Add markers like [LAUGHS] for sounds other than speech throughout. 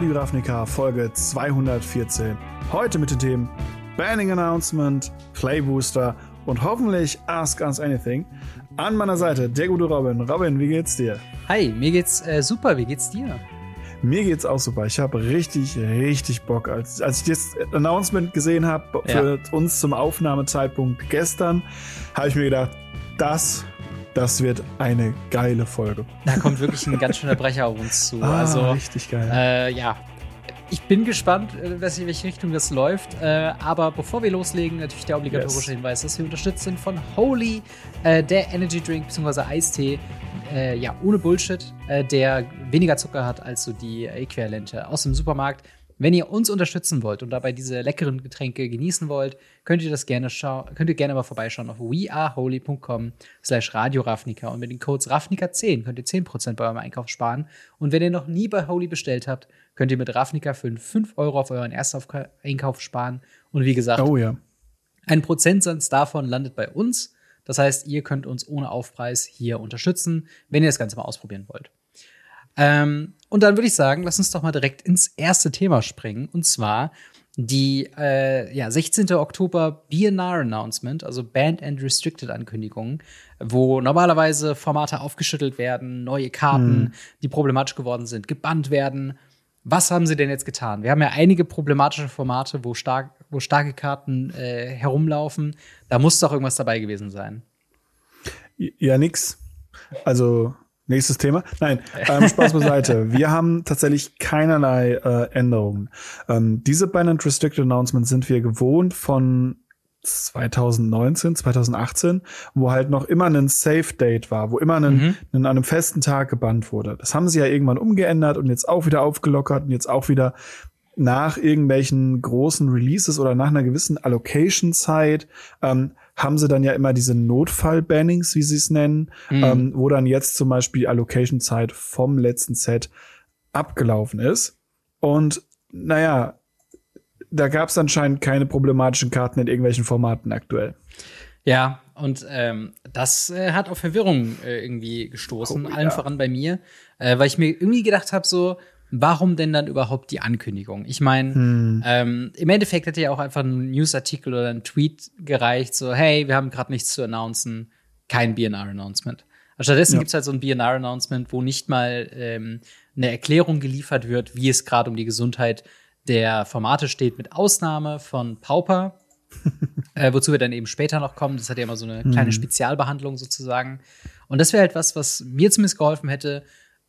Radio Ravnica Folge 214. Heute mit den Themen Banning Announcement, Play Booster und hoffentlich Ask Us Anything. An meiner Seite der gute Robin. Robin, wie geht's dir? Hi, mir geht's äh, super. Wie geht's dir? Mir geht's auch super. Ich habe richtig, richtig Bock. Als, als ich das Announcement gesehen habe für ja. uns zum Aufnahmezeitpunkt gestern, habe ich mir gedacht, das das wird eine geile Folge. Da kommt wirklich ein ganz schöner Brecher auf uns zu. [LAUGHS] Ah, also richtig geil. Äh, ja, ich bin gespannt, äh, in welche Richtung das läuft. Äh, aber bevor wir loslegen, natürlich der obligatorische yes. Hinweis, dass wir unterstützt sind von Holy, äh, der Energy Drink bzw. Eistee. Ja, ohne Bullshit, der weniger Zucker hat als so die Äquivalente aus dem Supermarkt. Wenn ihr uns unterstützen wollt und dabei diese leckeren Getränke genießen wollt, könnt ihr das gerne schauen, könnt ihr gerne mal vorbeischauen auf weareholy.com slash Radio Ravnica und mit den Codes Ravnica10 könnt ihr 10% bei eurem Einkauf sparen. Und wenn ihr noch nie bei Holy bestellt habt, könnt ihr mit Ravnica 5 5 Euro auf euren ersten Einkauf sparen. Und wie gesagt, oh, ja. ein Prozentsatz davon landet bei uns. Das heißt, ihr könnt uns ohne Aufpreis hier unterstützen, wenn ihr das Ganze mal ausprobieren wollt. Ähm, und dann würde ich sagen, lass uns doch mal direkt ins erste Thema springen. Und zwar die äh, ja, 16. Oktober BNR Announcement, also Banned and Restricted Ankündigungen, wo normalerweise Formate aufgeschüttelt werden, neue Karten, hm. die problematisch geworden sind, gebannt werden. Was haben sie denn jetzt getan? Wir haben ja einige problematische Formate, wo, stark, wo starke Karten äh, herumlaufen. Da muss doch irgendwas dabei gewesen sein. Ja, nix. Also Nächstes Thema. Nein, ähm, Spaß beiseite. Wir haben tatsächlich keinerlei äh, Änderungen. Ähm, diese Binance Restricted Announcements sind wir gewohnt von 2019, 2018, wo halt noch immer ein Safe Date war, wo immer ein, mhm. an einem festen Tag gebannt wurde. Das haben sie ja irgendwann umgeändert und jetzt auch wieder aufgelockert und jetzt auch wieder nach irgendwelchen großen Releases oder nach einer gewissen Allocation-Zeit ähm, haben sie dann ja immer diese Notfall-Bannings, wie sie es nennen, mhm. ähm, wo dann jetzt zum Beispiel Allocation-Zeit vom letzten Set abgelaufen ist. Und naja, da gab es anscheinend keine problematischen Karten in irgendwelchen Formaten aktuell. Ja, und ähm, das äh, hat auf Verwirrung äh, irgendwie gestoßen, oh, allen ja. voran bei mir, äh, weil ich mir irgendwie gedacht habe, so, warum denn dann überhaupt die Ankündigung? Ich meine, hm. ähm, im Endeffekt hätte ja auch einfach ein Newsartikel oder ein Tweet gereicht, so, hey, wir haben gerade nichts zu announcen, kein BNR-Announcement. Stattdessen ja. gibt es halt so ein BNR-Announcement, wo nicht mal ähm, eine Erklärung geliefert wird, wie es gerade um die Gesundheit der Formate steht, mit Ausnahme von Pauper, [LAUGHS] äh, wozu wir dann eben später noch kommen. Das hat ja immer so eine kleine hm. Spezialbehandlung sozusagen. Und das wäre halt was, was mir zumindest geholfen hätte,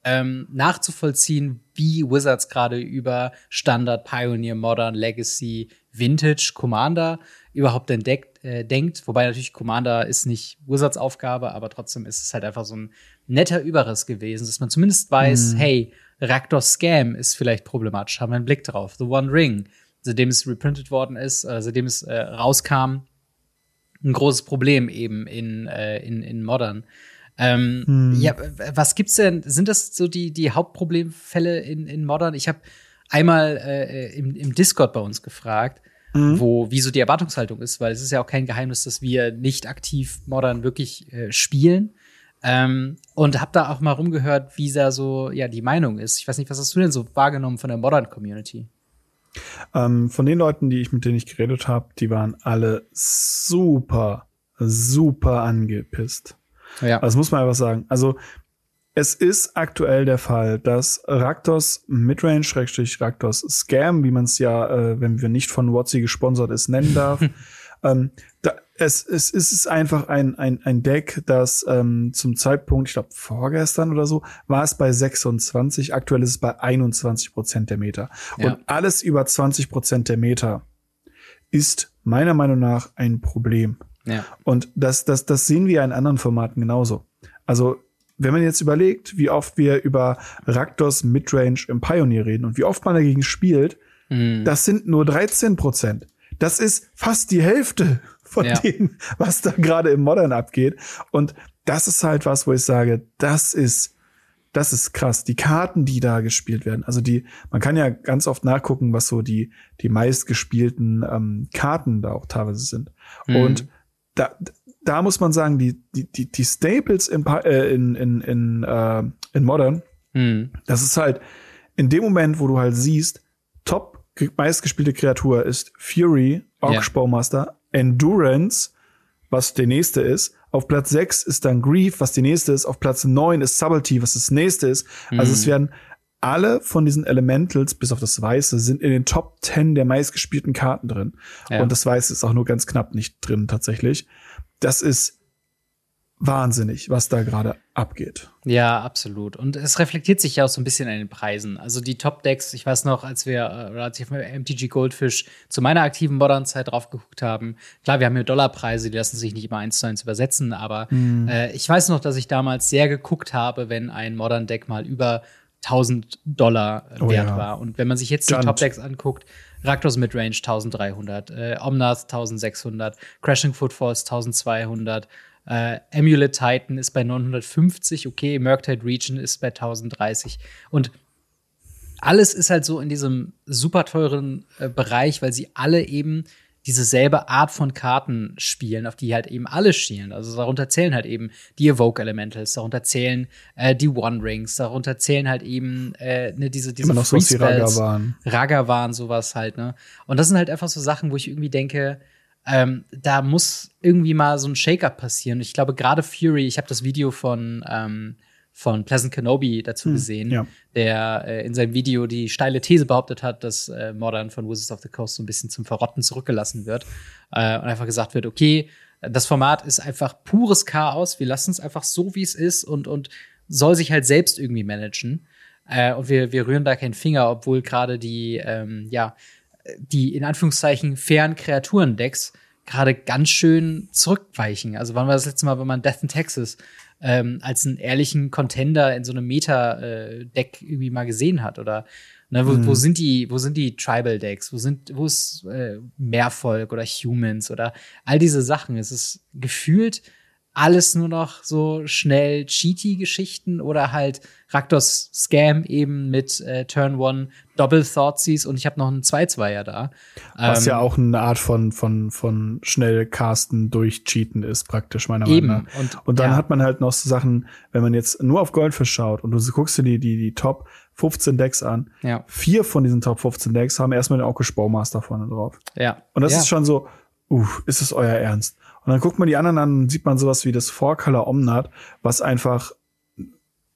ähm, nachzuvollziehen, wie Wizards gerade über Standard, Pioneer, Modern, Legacy, Vintage, Commander überhaupt entdeckt, äh, denkt. Wobei natürlich Commander ist nicht Wizards Aufgabe, aber trotzdem ist es halt einfach so ein netter Überriss gewesen, dass man zumindest weiß, mhm. hey, Raktor Scam ist vielleicht problematisch, haben wir einen Blick drauf. The One Ring, seitdem es reprintet worden ist, äh, seitdem es äh, rauskam, ein großes Problem eben in, äh, in, in Modern. Ähm, hm. Ja, was gibt's denn? Sind das so die, die Hauptproblemfälle in, in Modern? Ich habe einmal äh, im, im Discord bei uns gefragt, mhm. wo wie so die Erwartungshaltung ist, weil es ist ja auch kein Geheimnis, dass wir nicht aktiv Modern wirklich äh, spielen. Ähm, und habe da auch mal rumgehört, wie da so ja die Meinung ist. Ich weiß nicht, was hast du denn so wahrgenommen von der Modern Community? Ähm, von den Leuten, die ich mit denen ich geredet habe, die waren alle super, super angepisst. Ja. Das muss man einfach sagen. Also es ist aktuell der Fall, dass Raktos Midrange, Raktos Scam, wie man es ja, äh, wenn wir nicht von Watsi gesponsert ist, nennen darf. [LAUGHS] ähm, da, es, es, es ist einfach ein, ein, ein Deck, das ähm, zum Zeitpunkt, ich glaube vorgestern oder so, war es bei 26, aktuell ist es bei 21 Prozent der Meter. Ja. Und alles über 20 Prozent der Meter ist meiner Meinung nach ein Problem. Ja. Und das, das, das sehen wir in anderen Formaten genauso. Also, wenn man jetzt überlegt, wie oft wir über Raktors Midrange im Pioneer reden und wie oft man dagegen spielt, mhm. das sind nur 13 Prozent. Das ist fast die Hälfte von ja. dem, was da gerade im Modern abgeht. Und das ist halt was, wo ich sage, das ist, das ist krass. Die Karten, die da gespielt werden. Also die, man kann ja ganz oft nachgucken, was so die, die meistgespielten ähm, Karten da auch teilweise sind. Mhm. Und da, da muss man sagen, die, die, die, die Staples in, äh, in, in, in, äh, in Modern, hm. das ist halt, in dem Moment, wo du halt siehst, top meistgespielte Kreatur ist Fury, Orc Baumaster, Endurance, was der nächste ist. Auf Platz 6 ist dann Grief, was die nächste ist. Auf Platz 9 ist Subtlety, was das nächste ist. Mhm. Also es mhm. werden alle von diesen Elementals, bis auf das Weiße, sind in den Top 10 der meistgespielten Karten drin. Ja. Und das Weiße ist auch nur ganz knapp nicht drin, tatsächlich. Das ist wahnsinnig, was da gerade abgeht. Ja, absolut. Und es reflektiert sich ja auch so ein bisschen an den Preisen. Also die Top-Decks, ich weiß noch, als wir, äh, oder als ich auf MTG Goldfish zu meiner aktiven Modern-Zeit drauf geguckt haben, klar, wir haben hier Dollarpreise, die lassen sich nicht immer eins zu eins übersetzen, aber mhm. äh, ich weiß noch, dass ich damals sehr geguckt habe, wenn ein Modern-Deck mal über 1000 Dollar oh, wert ja. war. Und wenn man sich jetzt Junt. die Top-Decks anguckt, Raktos Midrange 1300, äh, Omnath 1600, Crashing Footfalls 1200, äh, Amulet Titan ist bei 950, okay, Murktide Region ist bei 1030. Und alles ist halt so in diesem super teuren äh, Bereich, weil sie alle eben diese selbe Art von Karten spielen, auf die halt eben alle schielen. Also darunter zählen halt eben die Evoke Elementals, darunter zählen äh, die One Rings, darunter zählen halt eben äh, ne, diese diese Immer noch Free Spells, Ragavan. Ragavan, sowas halt, ne? Und das sind halt einfach so Sachen, wo ich irgendwie denke, ähm, da muss irgendwie mal so ein Shake-up passieren. Ich glaube, gerade Fury, ich habe das Video von, ähm, von Pleasant Kenobi dazu hm, gesehen, ja. der äh, in seinem Video die steile These behauptet hat, dass äh, Modern von Wizards of the Coast so ein bisschen zum Verrotten zurückgelassen wird. Äh, und einfach gesagt wird, okay, das Format ist einfach pures Chaos, wir lassen es einfach so, wie es ist und, und soll sich halt selbst irgendwie managen. Äh, und wir, wir rühren da keinen Finger, obwohl gerade die, ähm, ja, die in Anführungszeichen fairen Kreaturendecks gerade ganz schön zurückweichen. Also wann war das letzte Mal, wenn man Death in Texas ähm, als einen ehrlichen Contender in so einem Meta-Deck irgendwie mal gesehen hat? Oder ne, wo, mhm. wo sind die, wo sind die Tribal-Decks? Wo sind, wo ist äh, Mehrvolk oder Humans oder all diese Sachen? Es ist gefühlt alles nur noch so schnell cheaty-Geschichten oder halt Raktors Scam eben mit äh, Turn One Double Thoughtseize und ich habe noch einen 2-2er da. Was ähm, ja auch eine Art von, von, von schnell casten durch Cheaten ist, praktisch, meiner Meinung nach. Und, und dann ja. hat man halt noch so Sachen, wenn man jetzt nur auf Goldfish schaut und du guckst dir die, die, die Top 15 Decks an, ja. vier von diesen Top 15 Decks haben erstmal den Orkish Baumaster vorne drauf. Ja. Und das ja. ist schon so, uh, ist es euer Ernst? Und dann guckt man die anderen an und sieht man sowas wie das Four Color Omnat, was einfach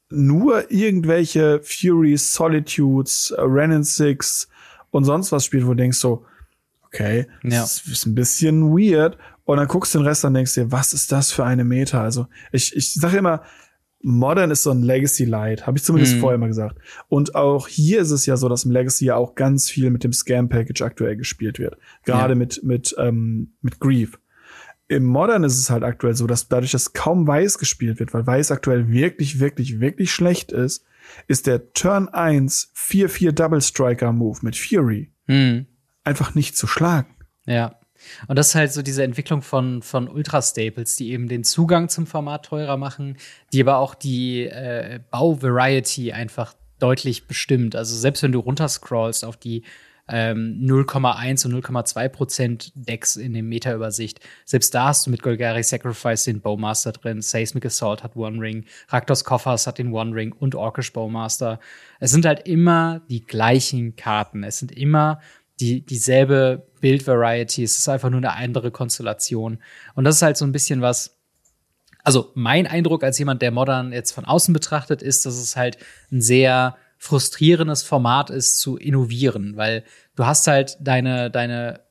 nur irgendwelche Furies, Solitudes, Renin Six und sonst was spielt, wo du denkst so, okay, ja. das ist ein bisschen weird. Und dann guckst du den Rest an und denkst dir, was ist das für eine Meta? Also ich, ich sage immer, Modern ist so ein Legacy Light, habe ich zumindest mm. vorher mal gesagt. Und auch hier ist es ja so, dass im Legacy ja auch ganz viel mit dem Scam Package aktuell gespielt wird. Gerade ja. mit mit ähm, mit Grief im Modern ist es halt aktuell so, dass dadurch, dass kaum Weiß gespielt wird, weil Weiß aktuell wirklich, wirklich, wirklich schlecht ist, ist der Turn 1 4-4 Double Striker Move mit Fury hm. einfach nicht zu schlagen. Ja. Und das ist halt so diese Entwicklung von, von Ultra-Staples, die eben den Zugang zum Format teurer machen, die aber auch die äh, Bau-Variety einfach deutlich bestimmt. Also selbst wenn du runterscrollst auf die ähm, 0,1 und 0,2 Prozent Decks in dem Meta-Übersicht. Selbst da hast du mit Golgari Sacrifice den Bowmaster drin, Seismic Assault hat One Ring, Raktos Koffers hat den One Ring und Orkish Bowmaster. Es sind halt immer die gleichen Karten. Es sind immer die, dieselbe Build-Variety. Es ist einfach nur eine andere Konstellation. Und das ist halt so ein bisschen was, also mein Eindruck als jemand, der Modern jetzt von außen betrachtet, ist, dass es halt ein sehr frustrierendes Format ist zu innovieren, weil du hast halt deine, deine,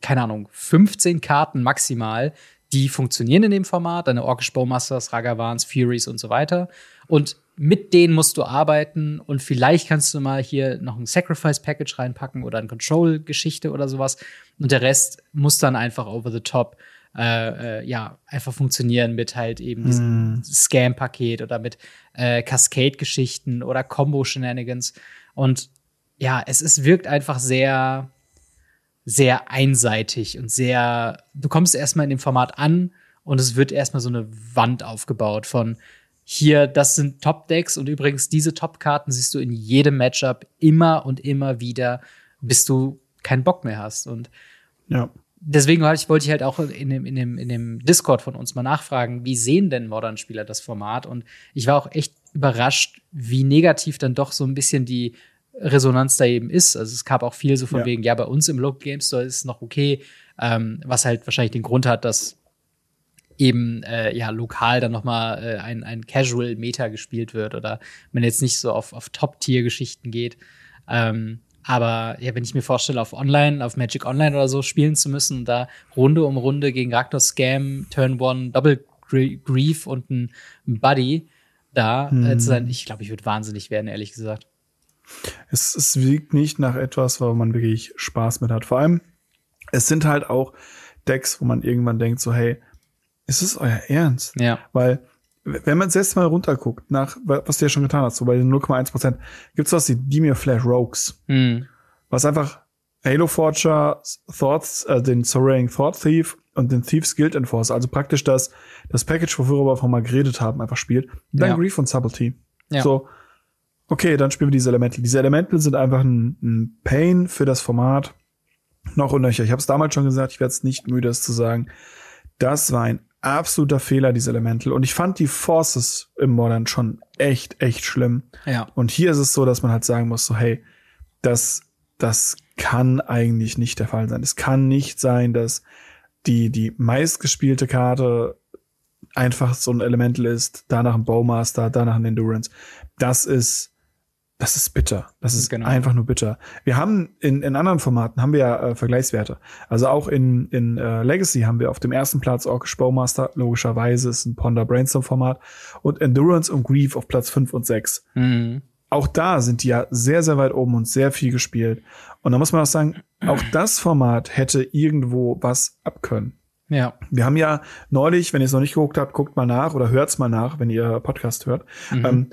keine Ahnung, 15 Karten maximal, die funktionieren in dem Format, deine Orkish Bowmasters, Ragavans, Furies und so weiter. Und mit denen musst du arbeiten und vielleicht kannst du mal hier noch ein Sacrifice Package reinpacken oder eine Control Geschichte oder sowas. Und der Rest muss dann einfach over the top äh, äh, ja, einfach funktionieren mit halt eben diesem mm. Scam-Paket oder mit äh, Cascade-Geschichten oder Combo-Shenanigans. Und ja, es, es wirkt einfach sehr, sehr einseitig und sehr, du kommst erstmal in dem Format an und es wird erstmal so eine Wand aufgebaut von hier, das sind Top-Decks und übrigens diese Top-Karten siehst du in jedem Matchup immer und immer wieder, bis du keinen Bock mehr hast. Und ja deswegen wollte ich halt auch in dem, in, dem, in dem Discord von uns mal nachfragen, wie sehen denn Modern-Spieler das Format? Und ich war auch echt überrascht, wie negativ dann doch so ein bisschen die Resonanz da eben ist. Also es gab auch viel so von ja. wegen, ja, bei uns im Local Game Store ist es noch okay, ähm, was halt wahrscheinlich den Grund hat, dass eben äh, ja lokal dann noch mal äh, ein, ein Casual Meta gespielt wird oder man jetzt nicht so auf, auf Top-Tier-Geschichten geht. Ähm, aber ja, wenn ich mir vorstelle, auf Online, auf Magic Online oder so spielen zu müssen, da Runde um Runde gegen Raktor Scam, Turn One, Double Grief und ein, Buddy da hm. äh, zu sein, ich glaube, ich würde wahnsinnig werden, ehrlich gesagt. Es, es wiegt nicht nach etwas, wo man wirklich Spaß mit hat. Vor allem, es sind halt auch Decks, wo man irgendwann denkt, so, hey, ist es euer Ernst? Ja. Weil, wenn man selbst mal runterguckt, nach, was du ja schon getan hast, so bei den 0,1 Prozent, gibt's was wie Demir Flash Rogues. Mhm. Was einfach Halo Forger, Thoughts, äh, den Soaring Thought Thief und den Thieves Guild Enforcer, also praktisch das, das Package, worüber wir vorhin mal geredet haben, einfach spielt. Dann ja. Grief und Subtlety. Ja. So, okay, dann spielen wir diese Elemente. Diese Elemente sind einfach ein, ein Pain für das Format. Noch und nöcher. Ich habe es damals schon gesagt, ich werde es nicht müde, es zu sagen. Das war ein absoluter Fehler, diese Elemental. Und ich fand die Forces im Modern schon echt, echt schlimm. Ja. Und hier ist es so, dass man halt sagen muss, so, hey, das, das kann eigentlich nicht der Fall sein. Es kann nicht sein, dass die, die meistgespielte Karte einfach so ein Elemental ist, danach ein Bowmaster, danach ein Endurance. Das ist, das ist bitter. Das ist genau. einfach nur bitter. Wir haben in, in anderen Formaten haben wir ja äh, Vergleichswerte. Also auch in, in äh, Legacy haben wir auf dem ersten Platz Orkish Bowmaster, logischerweise ist ein Ponder Brainstorm Format und Endurance und Grief auf Platz 5 und 6. Mhm. Auch da sind die ja sehr, sehr weit oben und sehr viel gespielt. Und da muss man auch sagen, auch das Format hätte irgendwo was abkönnen. Ja. Wir haben ja neulich, wenn ihr es noch nicht geguckt habt, guckt mal nach oder hört's mal nach, wenn ihr Podcast hört. Mhm. Ähm,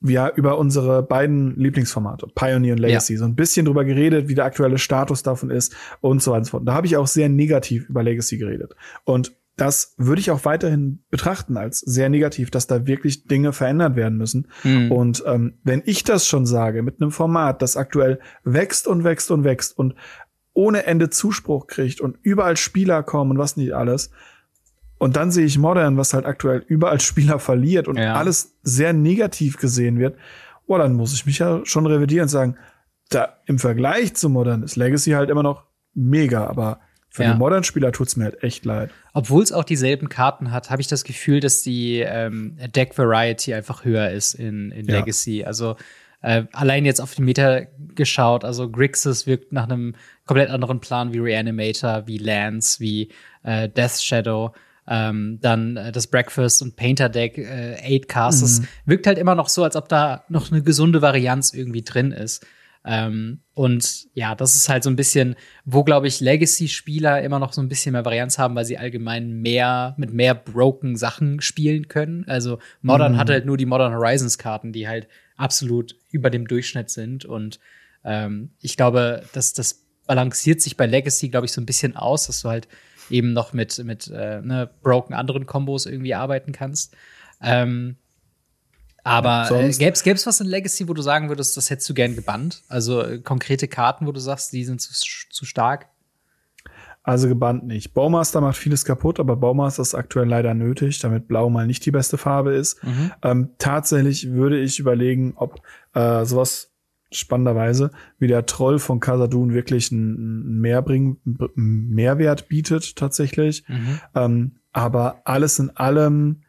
wir über unsere beiden Lieblingsformate, Pioneer und Legacy, ja. so ein bisschen drüber geredet, wie der aktuelle Status davon ist und so weiter und so fort. Da habe ich auch sehr negativ über Legacy geredet. Und das würde ich auch weiterhin betrachten als sehr negativ, dass da wirklich Dinge verändert werden müssen. Mhm. Und ähm, wenn ich das schon sage, mit einem Format, das aktuell wächst und wächst und wächst und ohne Ende Zuspruch kriegt und überall Spieler kommen und was nicht alles, und dann sehe ich Modern, was halt aktuell überall [LAUGHS] Spieler verliert und ja. alles sehr negativ gesehen wird. Oh, dann muss ich mich ja schon revidieren und sagen, da im Vergleich zu Modern ist Legacy halt immer noch mega, aber für ja. den Modern-Spieler tut's mir halt echt leid. Obwohl es auch dieselben Karten hat, habe ich das Gefühl, dass die ähm, Deck Variety einfach höher ist in, in ja. Legacy. Also äh, allein jetzt auf die Meta geschaut, also Grixis wirkt nach einem komplett anderen Plan wie Reanimator, wie Lance, wie äh, Death Shadow. Ähm, dann äh, das Breakfast und Painter Deck, äh, Eight Casts. Mhm. wirkt halt immer noch so, als ob da noch eine gesunde Varianz irgendwie drin ist. Ähm, und ja, das ist halt so ein bisschen, wo, glaube ich, Legacy-Spieler immer noch so ein bisschen mehr Varianz haben, weil sie allgemein mehr mit mehr broken Sachen spielen können. Also Modern mhm. hat halt nur die Modern Horizons-Karten, die halt absolut über dem Durchschnitt sind. Und ähm, ich glaube, dass das balanciert sich bei Legacy, glaube ich, so ein bisschen aus, dass du halt eben noch mit, mit äh, ne, broken anderen Kombos irgendwie arbeiten kannst. Ähm, aber äh, gäbe es was in Legacy, wo du sagen würdest, das hättest du gern gebannt? Also äh, konkrete Karten, wo du sagst, die sind zu, zu stark? Also gebannt nicht. Baumaster macht vieles kaputt, aber Baumaster ist aktuell leider nötig, damit Blau mal nicht die beste Farbe ist. Mhm. Ähm, tatsächlich würde ich überlegen, ob äh, sowas spannenderweise, wie der Troll von Casadun wirklich einen Mehrbring, Mehrwert bietet tatsächlich. Mhm. Ähm, aber alles in allem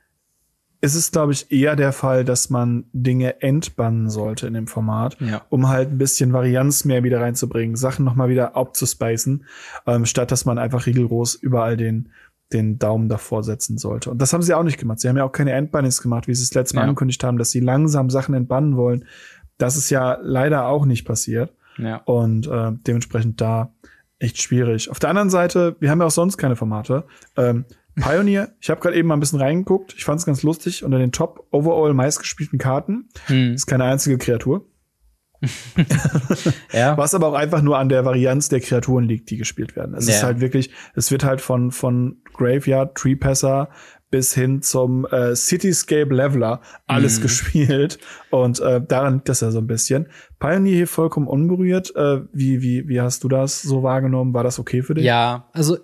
ist es, glaube ich, eher der Fall, dass man Dinge entbannen sollte in dem Format, ja. um halt ein bisschen Varianz mehr wieder reinzubringen, Sachen nochmal wieder abzuspacen, ähm, statt dass man einfach rigoros überall den, den Daumen davor setzen sollte. Und das haben sie auch nicht gemacht. Sie haben ja auch keine Endbannings gemacht, wie sie es letztes Mal ja. angekündigt haben, dass sie langsam Sachen entbannen wollen, das ist ja leider auch nicht passiert. Ja. Und äh, dementsprechend da echt schwierig. Auf der anderen Seite, wir haben ja auch sonst keine Formate. Ähm, Pioneer, [LAUGHS] ich habe gerade eben mal ein bisschen reingeguckt. Ich fand es ganz lustig. Unter den Top Overall meistgespielten Karten hm. ist keine einzige Kreatur. [LAUGHS] ja. Was aber auch einfach nur an der Varianz der Kreaturen liegt, die gespielt werden. Es ja. ist halt wirklich, es wird halt von, von Graveyard, Treepasser bis hin zum äh, Cityscape Leveler alles mhm. gespielt und äh, daran liegt das ja so ein bisschen. Pioneer hier vollkommen unberührt. Äh, wie wie wie hast du das so wahrgenommen? War das okay für dich? Ja, also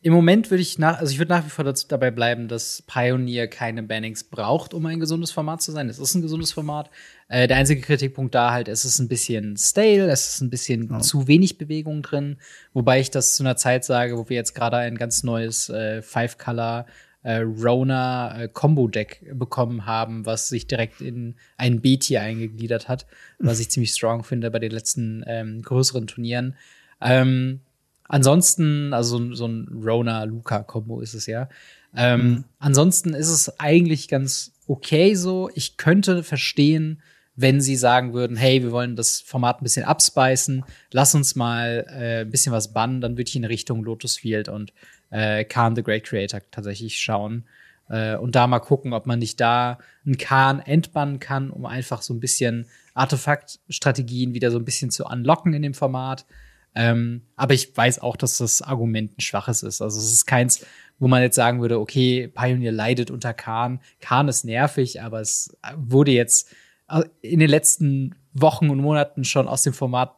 im Moment würde ich nach, also ich würde nach wie vor dazu, dabei bleiben, dass Pioneer keine Bannings braucht, um ein gesundes Format zu sein. Es ist ein gesundes Format. Äh, der einzige Kritikpunkt da halt, es ist ein bisschen stale, es ist ein bisschen ja. zu wenig Bewegung drin. Wobei ich das zu einer Zeit sage, wo wir jetzt gerade ein ganz neues äh, Five-Color äh, Rona äh, Combo Deck bekommen haben, was sich direkt in ein B-Tier eingegliedert hat, was ich ziemlich strong finde bei den letzten ähm, größeren Turnieren. Ähm, Ansonsten, also so ein Rona-Luca-Kombo ist es ja. Ähm, mhm. Ansonsten ist es eigentlich ganz okay so. Ich könnte verstehen, wenn sie sagen würden, hey, wir wollen das Format ein bisschen abspeisen, lass uns mal äh, ein bisschen was bannen, dann würde ich in Richtung Lotus Field und äh, Khan the Great Creator tatsächlich schauen. Äh, und da mal gucken, ob man nicht da einen Khan entbannen kann, um einfach so ein bisschen Artefaktstrategien wieder so ein bisschen zu unlocken in dem Format. Ähm, aber ich weiß auch, dass das Argument ein schwaches ist. Also es ist keins, wo man jetzt sagen würde, okay, Pioneer leidet unter Khan. Khan ist nervig, aber es wurde jetzt äh, in den letzten Wochen und Monaten schon aus dem Format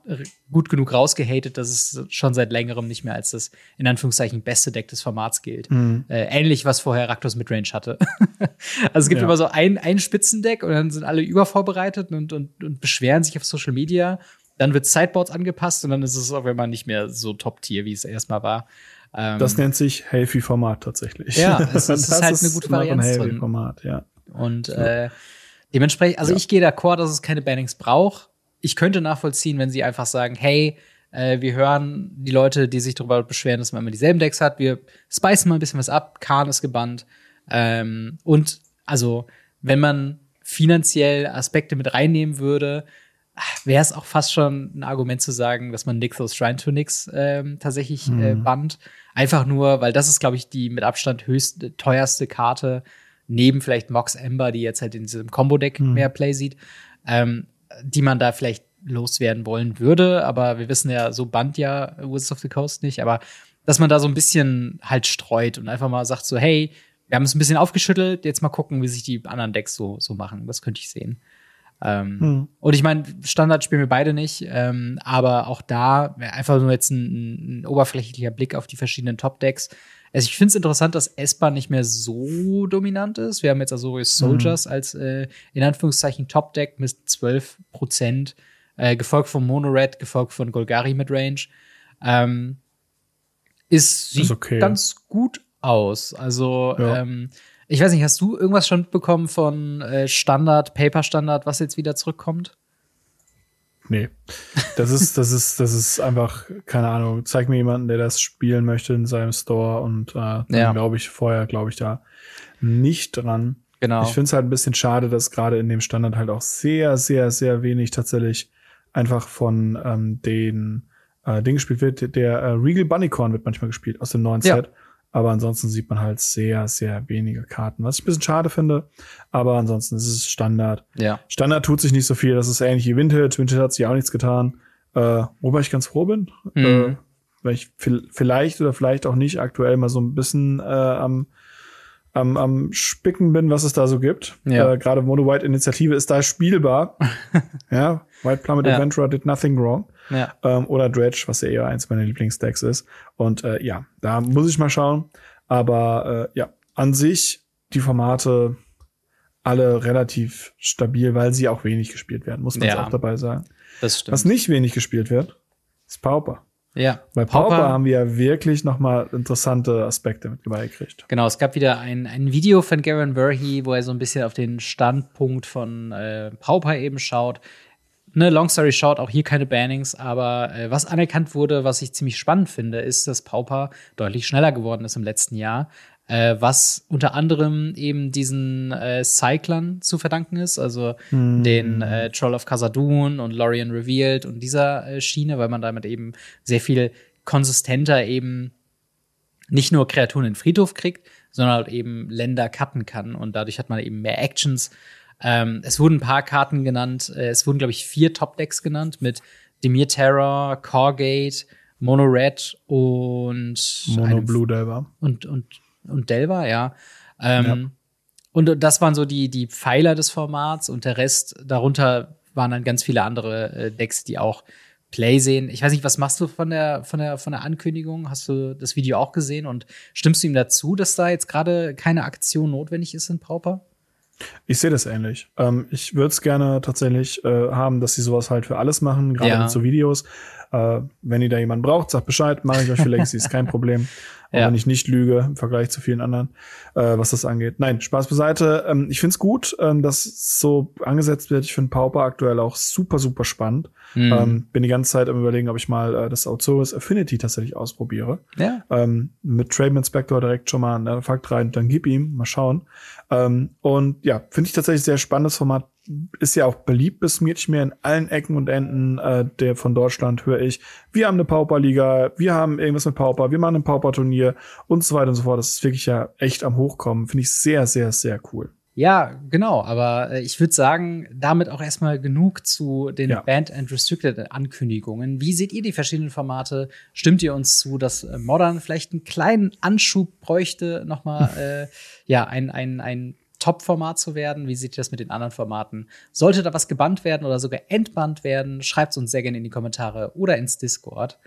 gut genug rausgehatet, dass es schon seit längerem nicht mehr als das in Anführungszeichen beste Deck des Formats gilt. Mhm. Äh, ähnlich, was vorher Raktos Midrange hatte. [LAUGHS] also es gibt ja. immer so ein, ein Spitzendeck und dann sind alle übervorbereitet und, und, und beschweren sich auf Social Media dann wird Sideboards angepasst und dann ist es auf einmal nicht mehr so Top-Tier, wie es erstmal war. Ähm, das nennt sich Healthy-Format tatsächlich. Ja, es, [LAUGHS] es ist halt eine gute Variante. Ein Healthy-Format, ja. Und äh, dementsprechend, also ja. ich gehe d'accord, dass es keine Bannings braucht. Ich könnte nachvollziehen, wenn sie einfach sagen, hey, äh, wir hören die Leute, die sich darüber beschweren, dass man immer dieselben Decks hat. Wir spicen mal ein bisschen was ab. Khan ist gebannt. Ähm, und also, wenn man finanziell Aspekte mit reinnehmen würde, wäre es auch fast schon ein Argument zu sagen, dass man Nixos Shrine to Nix ähm, tatsächlich mhm. äh, bannt. Einfach nur, weil das ist, glaube ich, die mit Abstand höchste, teuerste Karte, neben vielleicht Mox Ember, die jetzt halt in diesem Combo-Deck mhm. mehr Play sieht, ähm, die man da vielleicht loswerden wollen würde. Aber wir wissen ja, so bannt ja Wizards of the Coast nicht. Aber dass man da so ein bisschen halt streut und einfach mal sagt so, hey, wir haben es ein bisschen aufgeschüttelt, jetzt mal gucken, wie sich die anderen Decks so, so machen. Das könnte ich sehen. Ähm, hm. Und ich meine, Standard spielen wir beide nicht, ähm, aber auch da einfach nur jetzt ein, ein oberflächlicher Blick auf die verschiedenen Top-Decks. Also ich finde es interessant, dass Esper nicht mehr so dominant ist. Wir haben jetzt Azorius Soldiers hm. als äh, in Anführungszeichen Top-Deck mit 12 Prozent, äh, gefolgt von Mono Red, gefolgt von Golgari mit Range. Ähm, ist, sieht ist okay. ganz gut aus. Also ja. ähm, ich weiß nicht, hast du irgendwas schon bekommen von äh, Standard, Paper Standard, was jetzt wieder zurückkommt? Nee. Das ist, das ist, das ist einfach, keine Ahnung, zeig mir jemanden, der das spielen möchte in seinem Store und äh, ja. glaube ich, vorher glaube ich da nicht dran. Genau. Ich finde es halt ein bisschen schade, dass gerade in dem Standard halt auch sehr, sehr, sehr wenig tatsächlich einfach von ähm, den äh, Ding gespielt wird. Der äh, Regal Bunnycorn wird manchmal gespielt aus dem neuen ja. Set. Aber ansonsten sieht man halt sehr, sehr wenige Karten, was ich ein bisschen schade finde. Aber ansonsten ist es Standard. Ja. Standard tut sich nicht so viel. Das ist ähnlich wie Vintage. Vintage hat sich auch nichts getan. Äh, wobei ich ganz froh bin. Mhm. Äh, weil ich vielleicht oder vielleicht auch nicht aktuell mal so ein bisschen äh, am, am, am Spicken bin, was es da so gibt. Ja. Äh, Gerade Mono White Initiative ist da spielbar. [LAUGHS] ja, White Plummet ja. Adventurer did nothing wrong. Ja. Ähm, oder Dredge, was ja eher eins meiner Lieblingsdecks ist. Und äh, ja, da muss ich mal schauen. Aber äh, ja, an sich die Formate alle relativ stabil, weil sie auch wenig gespielt werden, muss man ja. auch dabei sagen. Das stimmt. Was nicht wenig gespielt wird, ist Pauper. Ja. Bei Pauper, Pauper haben wir ja wirklich noch mal interessante Aspekte mit gekriegt. Genau, es gab wieder ein, ein Video von Garen Verhey, wo er so ein bisschen auf den Standpunkt von äh, Pauper eben schaut ne, long story short, auch hier keine Bannings, aber äh, was anerkannt wurde, was ich ziemlich spannend finde, ist, dass Pauper deutlich schneller geworden ist im letzten Jahr. Äh, was unter anderem eben diesen äh, Cyclern zu verdanken ist, also hm. den äh, Troll of Khazad-dûm und Lorien Revealed und dieser äh, Schiene, weil man damit eben sehr viel konsistenter eben nicht nur Kreaturen in den Friedhof kriegt, sondern halt eben Länder cutten kann und dadurch hat man eben mehr Actions ähm, es wurden ein paar Karten genannt. Äh, es wurden, glaube ich, vier Top-Decks genannt mit Demir Terror, Corgate, Mono Red und Mono Blue Delver. Und, und, und Delver, ja. Ähm, ja. Und das waren so die, die Pfeiler des Formats und der Rest darunter waren dann ganz viele andere äh, Decks, die auch Play sehen. Ich weiß nicht, was machst du von der, von der, von der Ankündigung? Hast du das Video auch gesehen und stimmst du ihm dazu, dass da jetzt gerade keine Aktion notwendig ist in Pauper? Ich sehe das ähnlich. Ähm, ich würde es gerne tatsächlich äh, haben, dass sie sowas halt für alles machen, gerade ja. so Videos. Äh, wenn ihr da jemanden braucht, sagt Bescheid, mache ich euch für [LAUGHS] Legacy, ist kein Problem. Ja. wenn ich nicht lüge im Vergleich zu vielen anderen, äh, was das angeht. Nein, Spaß beiseite. Ähm, ich find's gut, ähm, dass so angesetzt wird. Ich finde Pauper aktuell auch super, super spannend. Mhm. Ähm, bin die ganze Zeit am überlegen, ob ich mal äh, das Outsource Affinity tatsächlich ausprobiere. Ja. Ähm, mit Trade Inspector direkt schon mal einen Fakt rein, dann gib ihm, mal schauen. Ähm, und ja, finde ich tatsächlich sehr spannendes Format ist ja auch beliebt bis mir in allen Ecken und Enden äh, der von Deutschland höre ich, wir haben eine Pauperliga, wir haben irgendwas mit Pauper, wir machen ein Pauper-Turnier und so weiter und so fort. Das ist wirklich ja echt am Hochkommen. Finde ich sehr, sehr, sehr cool. Ja, genau, aber äh, ich würde sagen, damit auch erstmal genug zu den ja. Band and Restricted Ankündigungen. Wie seht ihr die verschiedenen Formate? Stimmt ihr uns zu, dass äh, Modern vielleicht einen kleinen Anschub bräuchte, nochmal [LAUGHS] äh, ja, ein, ein, ein Top-Format zu werden? Wie sieht ihr das mit den anderen Formaten? Sollte da was gebannt werden oder sogar entbannt werden? Schreibt es uns sehr gerne in die Kommentare oder ins Discord.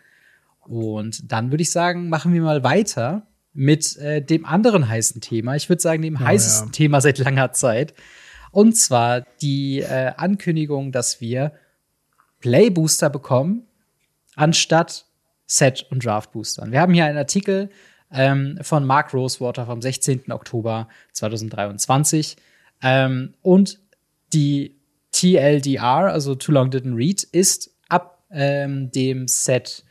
Und dann würde ich sagen, machen wir mal weiter mit äh, dem anderen heißen Thema. Ich würde sagen, dem oh, heißesten ja. Thema seit langer Zeit. Und zwar die äh, Ankündigung, dass wir Playbooster bekommen, anstatt Set- und Draft-Boostern. Wir haben hier einen Artikel ähm, von Mark Rosewater vom 16. Oktober 2023. Ähm, und die TLDR, also Too Long Didn't Read, ist ab ähm, dem Set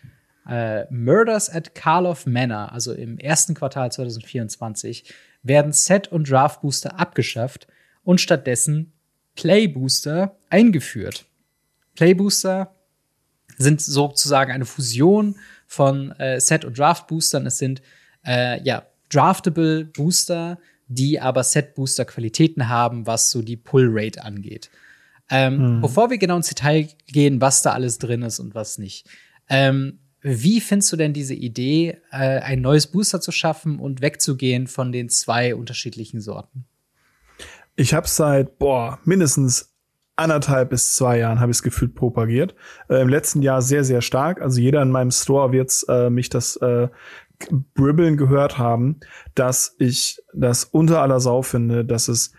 äh, Murders at Karloff Manor, also im ersten Quartal 2024, werden Set- und Draft-Booster abgeschafft und stattdessen Play-Booster eingeführt. Play-Booster sind sozusagen eine Fusion von äh, Set- und Draft-Boostern. Es sind äh, ja, draftable Booster, die aber Set-Booster-Qualitäten haben, was so die Pull-Rate angeht. Ähm, hm. Bevor wir genau ins Detail gehen, was da alles drin ist und was nicht. Ähm, wie findest du denn diese Idee, äh, ein neues Booster zu schaffen und wegzugehen von den zwei unterschiedlichen Sorten? Ich habe seit boah mindestens anderthalb bis zwei Jahren habe ich es gefühlt propagiert. Äh, Im letzten Jahr sehr sehr stark. Also jeder in meinem Store wird äh, mich das äh, Bribbeln gehört haben, dass ich das unter aller Sau finde, dass es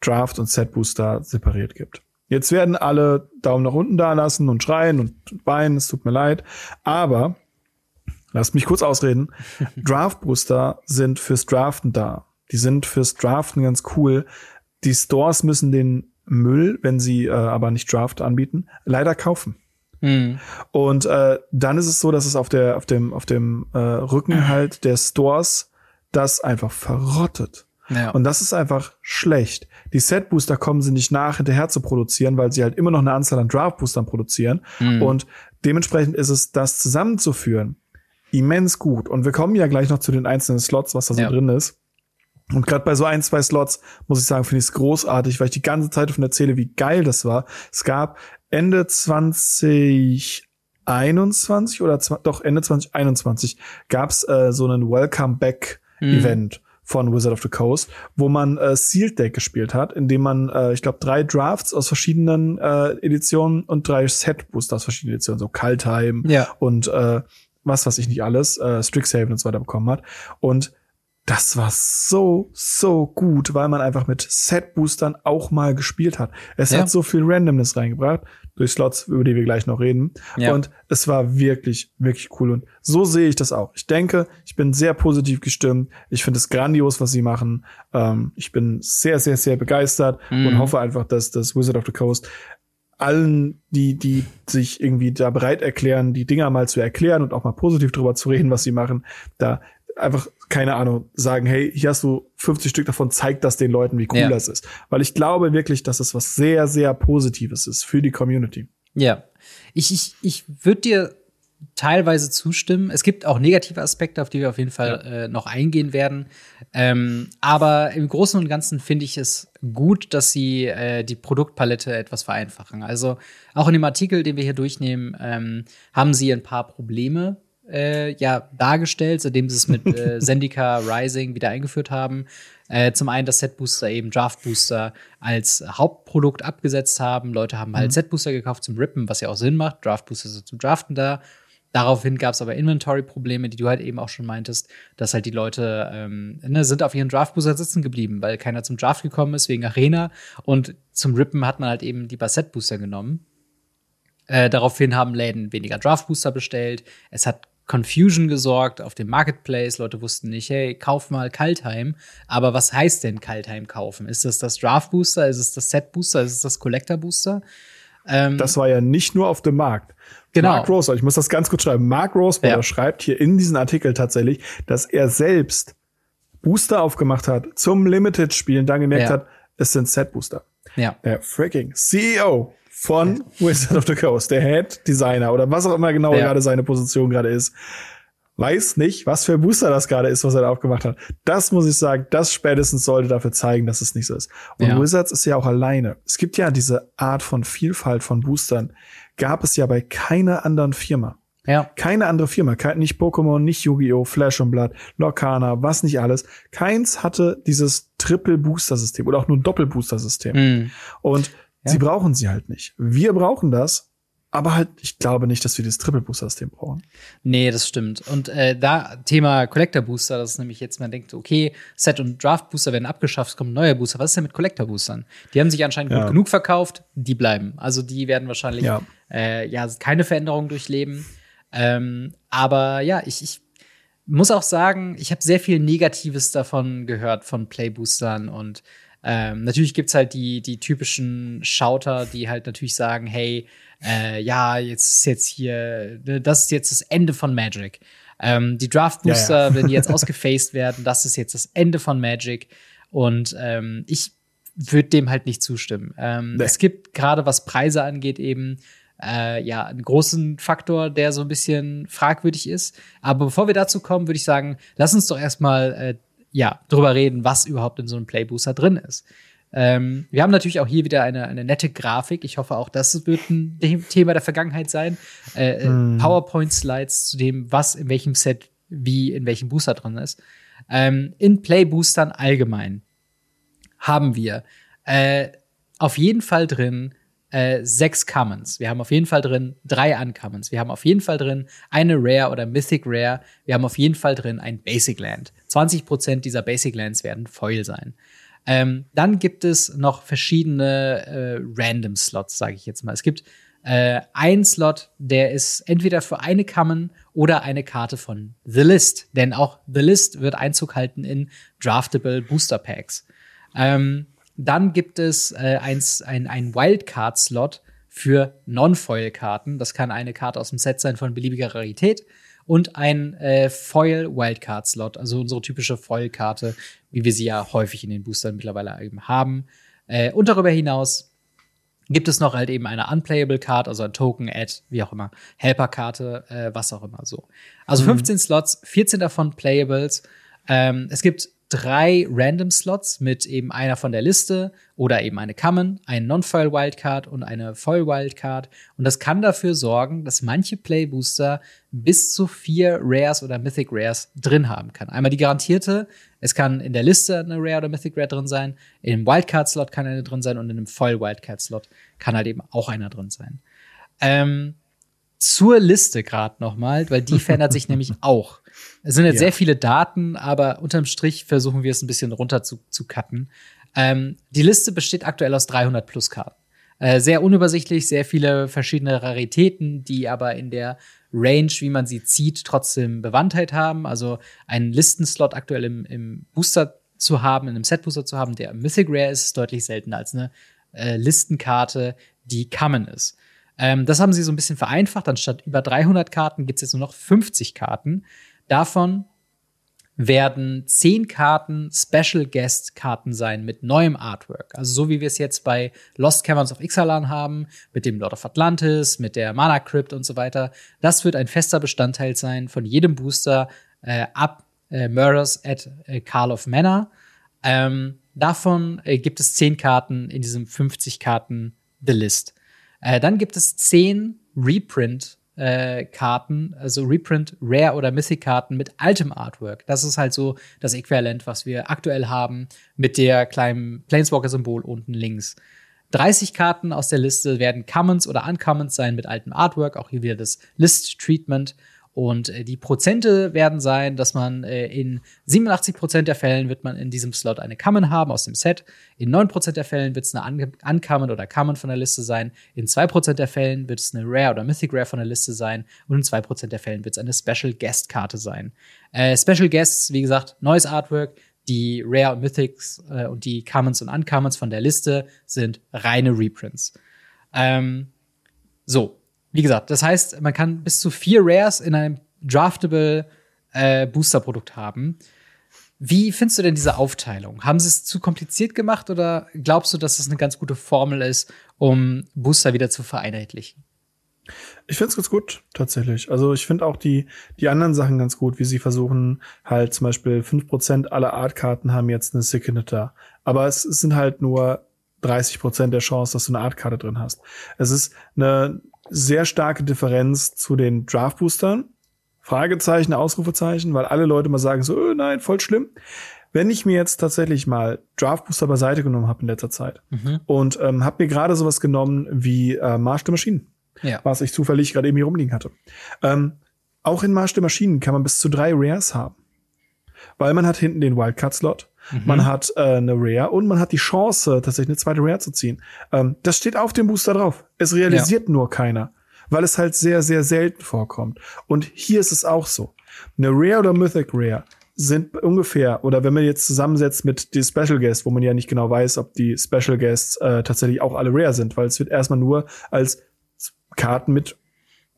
Draft und Set Booster separiert gibt. Jetzt werden alle Daumen nach unten da lassen und schreien und weinen, es tut mir leid. Aber, lasst mich kurz ausreden, [LAUGHS] Draft Booster sind fürs Draften da. Die sind fürs Draften ganz cool. Die Stores müssen den Müll, wenn sie äh, aber nicht Draft anbieten, leider kaufen. Mhm. Und äh, dann ist es so, dass es auf der auf dem auf dem äh, Rücken [LAUGHS] halt der Stores das einfach verrottet. Ja. Und das ist einfach schlecht. Die Set-Booster kommen sie nicht nach, hinterher zu produzieren, weil sie halt immer noch eine Anzahl an Draft-Boostern produzieren. Mhm. Und dementsprechend ist es, das zusammenzuführen, immens gut. Und wir kommen ja gleich noch zu den einzelnen Slots, was da so ja. drin ist. Und gerade bei so ein, zwei Slots, muss ich sagen, finde ich es großartig, weil ich die ganze Zeit davon erzähle, wie geil das war. Es gab Ende 2021 oder doch Ende 2021 gab's äh, so einen Welcome Back mhm. Von Wizard of the Coast, wo man äh, Sealed Deck gespielt hat, indem man, äh, ich glaube, drei Drafts aus verschiedenen äh, Editionen und drei Set Booster aus verschiedenen Editionen, so Kaltheim ja. und äh, was weiß ich nicht alles, äh, Strixhaven und so weiter bekommen hat. Und das war so, so gut, weil man einfach mit Set-Boostern auch mal gespielt hat. Es ja. hat so viel Randomness reingebracht, durch Slots, über die wir gleich noch reden. Ja. Und es war wirklich, wirklich cool. Und so sehe ich das auch. Ich denke, ich bin sehr positiv gestimmt. Ich finde es grandios, was sie machen. Ähm, ich bin sehr, sehr, sehr begeistert mhm. und hoffe einfach, dass das Wizard of the Coast allen, die, die sich irgendwie da bereit erklären, die Dinger mal zu erklären und auch mal positiv drüber zu reden, was sie machen, da einfach, keine Ahnung, sagen, hey, hier hast du 50 Stück davon, zeig das den Leuten, wie cool ja. das ist. Weil ich glaube wirklich, dass es was sehr, sehr Positives ist für die Community. Ja. Ich, ich, ich würde dir teilweise zustimmen. Es gibt auch negative Aspekte, auf die wir auf jeden Fall ja. äh, noch eingehen werden. Ähm, aber im Großen und Ganzen finde ich es gut, dass sie äh, die Produktpalette etwas vereinfachen. Also auch in dem Artikel, den wir hier durchnehmen, ähm, haben sie ein paar Probleme äh, ja dargestellt, seitdem sie es mit äh, [LAUGHS] Zendika Rising wieder eingeführt haben. Äh, zum einen, dass Set-Booster eben Draft-Booster als Hauptprodukt abgesetzt haben. Leute haben halt mhm. Set-Booster gekauft zum Rippen, was ja auch Sinn macht. Draft-Booster sind zum Draften da. Daraufhin gab es aber Inventory-Probleme, die du halt eben auch schon meintest, dass halt die Leute ähm, ne, sind auf ihren Draft-Booster sitzen geblieben, weil keiner zum Draft gekommen ist wegen Arena und zum Rippen hat man halt eben die Set-Booster genommen. Äh, daraufhin haben Läden weniger Draft-Booster bestellt. Es hat Confusion gesorgt auf dem Marketplace. Leute wussten nicht, hey, kauf mal Kaltheim. Aber was heißt denn Kaltheim kaufen? Ist das das Draft Booster? Ist es das Set Booster? Ist es das Collector Booster? Ähm, das war ja nicht nur auf dem Markt. Genau. Mark Rose, ich muss das ganz kurz schreiben. Mark Rose ja. schreibt hier in diesem Artikel tatsächlich, dass er selbst Booster aufgemacht hat zum Limited-Spielen, dann gemerkt ja. hat, es sind Set-Booster. Ja. Der freaking CEO von [LAUGHS] Wizard of the Coast, der Head Designer oder was auch immer genau ja. gerade seine Position gerade ist, weiß nicht, was für Booster das gerade ist, was er da aufgemacht hat. Das muss ich sagen, das spätestens sollte dafür zeigen, dass es nicht so ist. Und ja. Wizards ist ja auch alleine. Es gibt ja diese Art von Vielfalt von Boostern, gab es ja bei keiner anderen Firma. Ja. Keine andere Firma, nicht Pokémon, nicht Yu-Gi-Oh!, Flash und Blood, Lorcana, was nicht alles. Keins hatte dieses Triple-Booster-System oder auch nur Doppel-Booster-System. Mm. Und ja. Sie brauchen sie halt nicht. Wir brauchen das, aber halt, ich glaube nicht, dass wir das Triple Booster System brauchen. Nee, das stimmt. Und äh, da Thema Collector Booster, das ist nämlich jetzt, man denkt, okay, Set und Draft Booster werden abgeschafft, es kommen neue Booster. Was ist denn mit Collector Boostern? Die haben sich anscheinend ja. gut genug verkauft, die bleiben. Also die werden wahrscheinlich ja, äh, ja keine Veränderungen durchleben. Ähm, aber ja, ich, ich muss auch sagen, ich habe sehr viel Negatives davon gehört von Playboostern und ähm, natürlich gibt's halt die, die typischen Schauter, die halt natürlich sagen, hey, äh, ja, jetzt ist jetzt hier, ne, das ist jetzt das Ende von Magic. Ähm, die Draft Booster, ja, ja. wenn die jetzt [LAUGHS] ausgefaced werden, das ist jetzt das Ende von Magic. Und ähm, ich würde dem halt nicht zustimmen. Ähm, nee. Es gibt gerade, was Preise angeht, eben äh, ja einen großen Faktor, der so ein bisschen fragwürdig ist. Aber bevor wir dazu kommen, würde ich sagen, lass uns doch erstmal äh, ja, drüber reden, was überhaupt in so einem Playbooster drin ist. Ähm, wir haben natürlich auch hier wieder eine, eine nette Grafik. Ich hoffe auch, das wird ein Thema der Vergangenheit sein. Äh, mm. PowerPoint-Slides zu dem, was in welchem Set wie in welchem Booster drin ist. Ähm, in Playboostern allgemein haben wir äh, auf jeden Fall drin äh, sechs Commons. Wir haben auf jeden Fall drin drei Uncommons. Wir haben auf jeden Fall drin eine Rare oder Mythic Rare. Wir haben auf jeden Fall drin ein Basic Land. 20% dieser Basic Lands werden Foil sein. Ähm, dann gibt es noch verschiedene äh, Random Slots, sage ich jetzt mal. Es gibt äh, ein Slot, der ist entweder für eine Common oder eine Karte von The List. Denn auch The List wird Einzug halten in Draftable Booster Packs. Ähm, dann gibt es äh, eins, ein, ein Wildcard-Slot für Non-Foil-Karten. Das kann eine Karte aus dem Set sein von beliebiger Rarität und ein äh, Foil-Wildcard-Slot, also unsere typische Foil-Karte, wie wir sie ja häufig in den Boostern mittlerweile eben haben. Äh, und darüber hinaus gibt es noch halt eben eine Unplayable Card, also ein Token, Ad, wie auch immer, Helper-Karte, äh, was auch immer so. Also 15 mhm. Slots, 14 davon Playables. Ähm, es gibt drei Random Slots mit eben einer von der Liste oder eben eine Common, ein Non-Foil Wildcard und eine Foil Wildcard. Und das kann dafür sorgen, dass manche Playbooster bis zu vier Rares oder Mythic Rares drin haben kann. Einmal die garantierte, es kann in der Liste eine Rare oder Mythic Rare drin sein, in einem Wildcard-Slot kann eine drin sein und in einem Foil Wildcard-Slot kann halt eben auch einer drin sein. Ähm, zur Liste gerade nochmal, weil die verändert sich [LAUGHS] nämlich auch. Es sind jetzt ja. sehr viele Daten, aber unterm Strich versuchen wir es ein bisschen runter zu, zu cutten. Ähm, die Liste besteht aktuell aus 300 plus Karten. Äh, sehr unübersichtlich, sehr viele verschiedene Raritäten, die aber in der Range, wie man sie zieht, trotzdem Bewandtheit haben. Also einen Listenslot aktuell im, im Booster zu haben, in einem Set-Booster zu haben, der Mythic Rare ist, ist deutlich seltener als eine äh, Listenkarte, die Common ist. Ähm, das haben sie so ein bisschen vereinfacht. Anstatt über 300 Karten gibt es jetzt nur noch 50 Karten. Davon werden 10 Karten Special Guest Karten sein mit neuem Artwork. Also so wie wir es jetzt bei Lost Caverns of Ixalan haben, mit dem Lord of Atlantis, mit der Mana Crypt und so weiter. Das wird ein fester Bestandteil sein von jedem Booster äh, ab äh, Murders at äh, Carl of Manor. Ähm, davon äh, gibt es 10 Karten in diesem 50 Karten The List. Äh, dann gibt es 10 Reprint Reprint-Karten, äh, also Reprint, Rare oder Mythic-Karten mit altem Artwork. Das ist halt so das Äquivalent, was wir aktuell haben mit der kleinen Planeswalker-Symbol unten links. 30 Karten aus der Liste werden Commons oder Uncommons sein mit altem Artwork. Auch hier wieder das List-Treatment. Und äh, die Prozente werden sein, dass man äh, in 87 Prozent der Fällen wird man in diesem Slot eine Common haben aus dem Set. In 9 Prozent der Fällen wird es eine Uncommon oder Common von der Liste sein. In 2 Prozent der Fällen wird es eine Rare oder Mythic Rare von der Liste sein. Und in 2 Prozent der Fällen wird es eine Special Guest Karte sein. Äh, Special Guests, wie gesagt, neues Artwork. Die Rare und Mythics äh, und die Commons und Uncommons von der Liste sind reine Reprints. Ähm, so, wie gesagt, das heißt, man kann bis zu vier Rares in einem draftable äh, Booster-Produkt haben. Wie findest du denn diese Aufteilung? Haben sie es zu kompliziert gemacht oder glaubst du, dass das eine ganz gute Formel ist, um Booster wieder zu vereinheitlichen? Ich finde es ganz gut, tatsächlich. Also ich finde auch die, die anderen Sachen ganz gut, wie sie versuchen, halt zum Beispiel fünf Prozent aller Artkarten haben jetzt eine Signature. Aber es, es sind halt nur 30 Prozent der Chance, dass du eine Artkarte drin hast. Es ist eine sehr starke Differenz zu den Draft-Boostern. Fragezeichen, Ausrufezeichen, weil alle Leute mal sagen so, oh nein, voll schlimm. Wenn ich mir jetzt tatsächlich mal Draft Booster beiseite genommen habe in letzter Zeit mhm. und ähm, habe mir gerade sowas genommen wie äh, Marsch der Maschinen, ja. was ich zufällig gerade eben hier rumliegen hatte. Ähm, auch in Marsch der Maschinen kann man bis zu drei Rares haben. Weil man hat hinten den Wildcard-Slot, mhm. man hat äh, eine Rare und man hat die Chance, tatsächlich eine zweite Rare zu ziehen. Ähm, das steht auf dem Booster drauf. Es realisiert ja. nur keiner, weil es halt sehr, sehr selten vorkommt. Und hier ist es auch so. Eine Rare oder Mythic Rare sind ungefähr, oder wenn man jetzt zusammensetzt mit die Special Guests, wo man ja nicht genau weiß, ob die Special Guests äh, tatsächlich auch alle Rare sind, weil es wird erstmal nur als Karten mit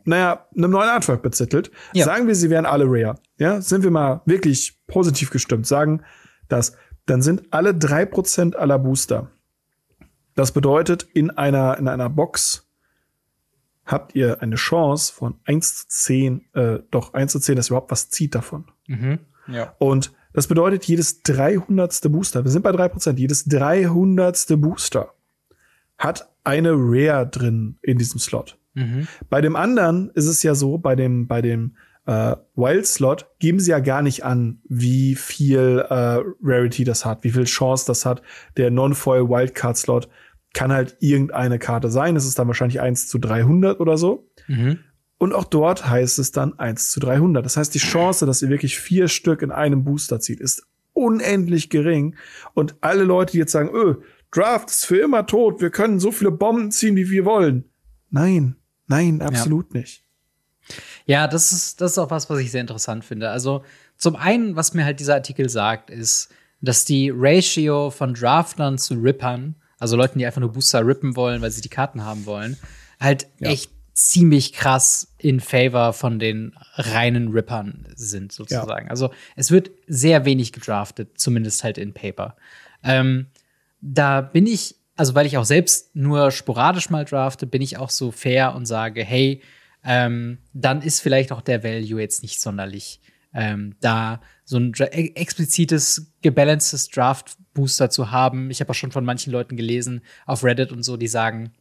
naja, einem neuen Artwork bezittelt. Ja. Sagen wir, sie wären alle rare. Ja, sind wir mal wirklich positiv gestimmt. Sagen das. Dann sind alle drei Prozent aller Booster. Das bedeutet, in einer, in einer Box habt ihr eine Chance von 1 zu 10, äh, doch 1 zu 10, dass überhaupt was zieht davon. Mhm. Ja. Und das bedeutet, jedes 300. Booster, wir sind bei 3%, jedes 300. Booster hat eine Rare drin in diesem Slot. Mhm. Bei dem anderen ist es ja so, bei dem, bei dem äh, Wild Slot geben sie ja gar nicht an, wie viel äh, Rarity das hat, wie viel Chance das hat. Der Non-Foil Wildcard Slot kann halt irgendeine Karte sein. Es ist dann wahrscheinlich 1 zu 300 oder so. Mhm. Und auch dort heißt es dann 1 zu 300. Das heißt, die Chance, dass ihr wirklich vier Stück in einem Booster zieht, ist unendlich gering. Und alle Leute, die jetzt sagen, öh, Draft ist für immer tot, wir können so viele Bomben ziehen, wie wir wollen. Nein, Nein, absolut ja. nicht. Ja, das ist, das ist auch was, was ich sehr interessant finde. Also, zum einen, was mir halt dieser Artikel sagt, ist, dass die Ratio von Draftern zu Rippern, also Leuten, die einfach nur Booster rippen wollen, weil sie die Karten haben wollen, halt ja. echt ziemlich krass in favor von den reinen Rippern sind, sozusagen. Ja. Also es wird sehr wenig gedraftet, zumindest halt in Paper. Ähm, da bin ich also weil ich auch selbst nur sporadisch mal drafte, bin ich auch so fair und sage, hey, ähm, dann ist vielleicht auch der Value jetzt nicht sonderlich ähm, da so ein e-, explizites, gebalancedes Draft-Booster zu haben. Ich habe auch schon von manchen Leuten gelesen auf Reddit und so, die sagen,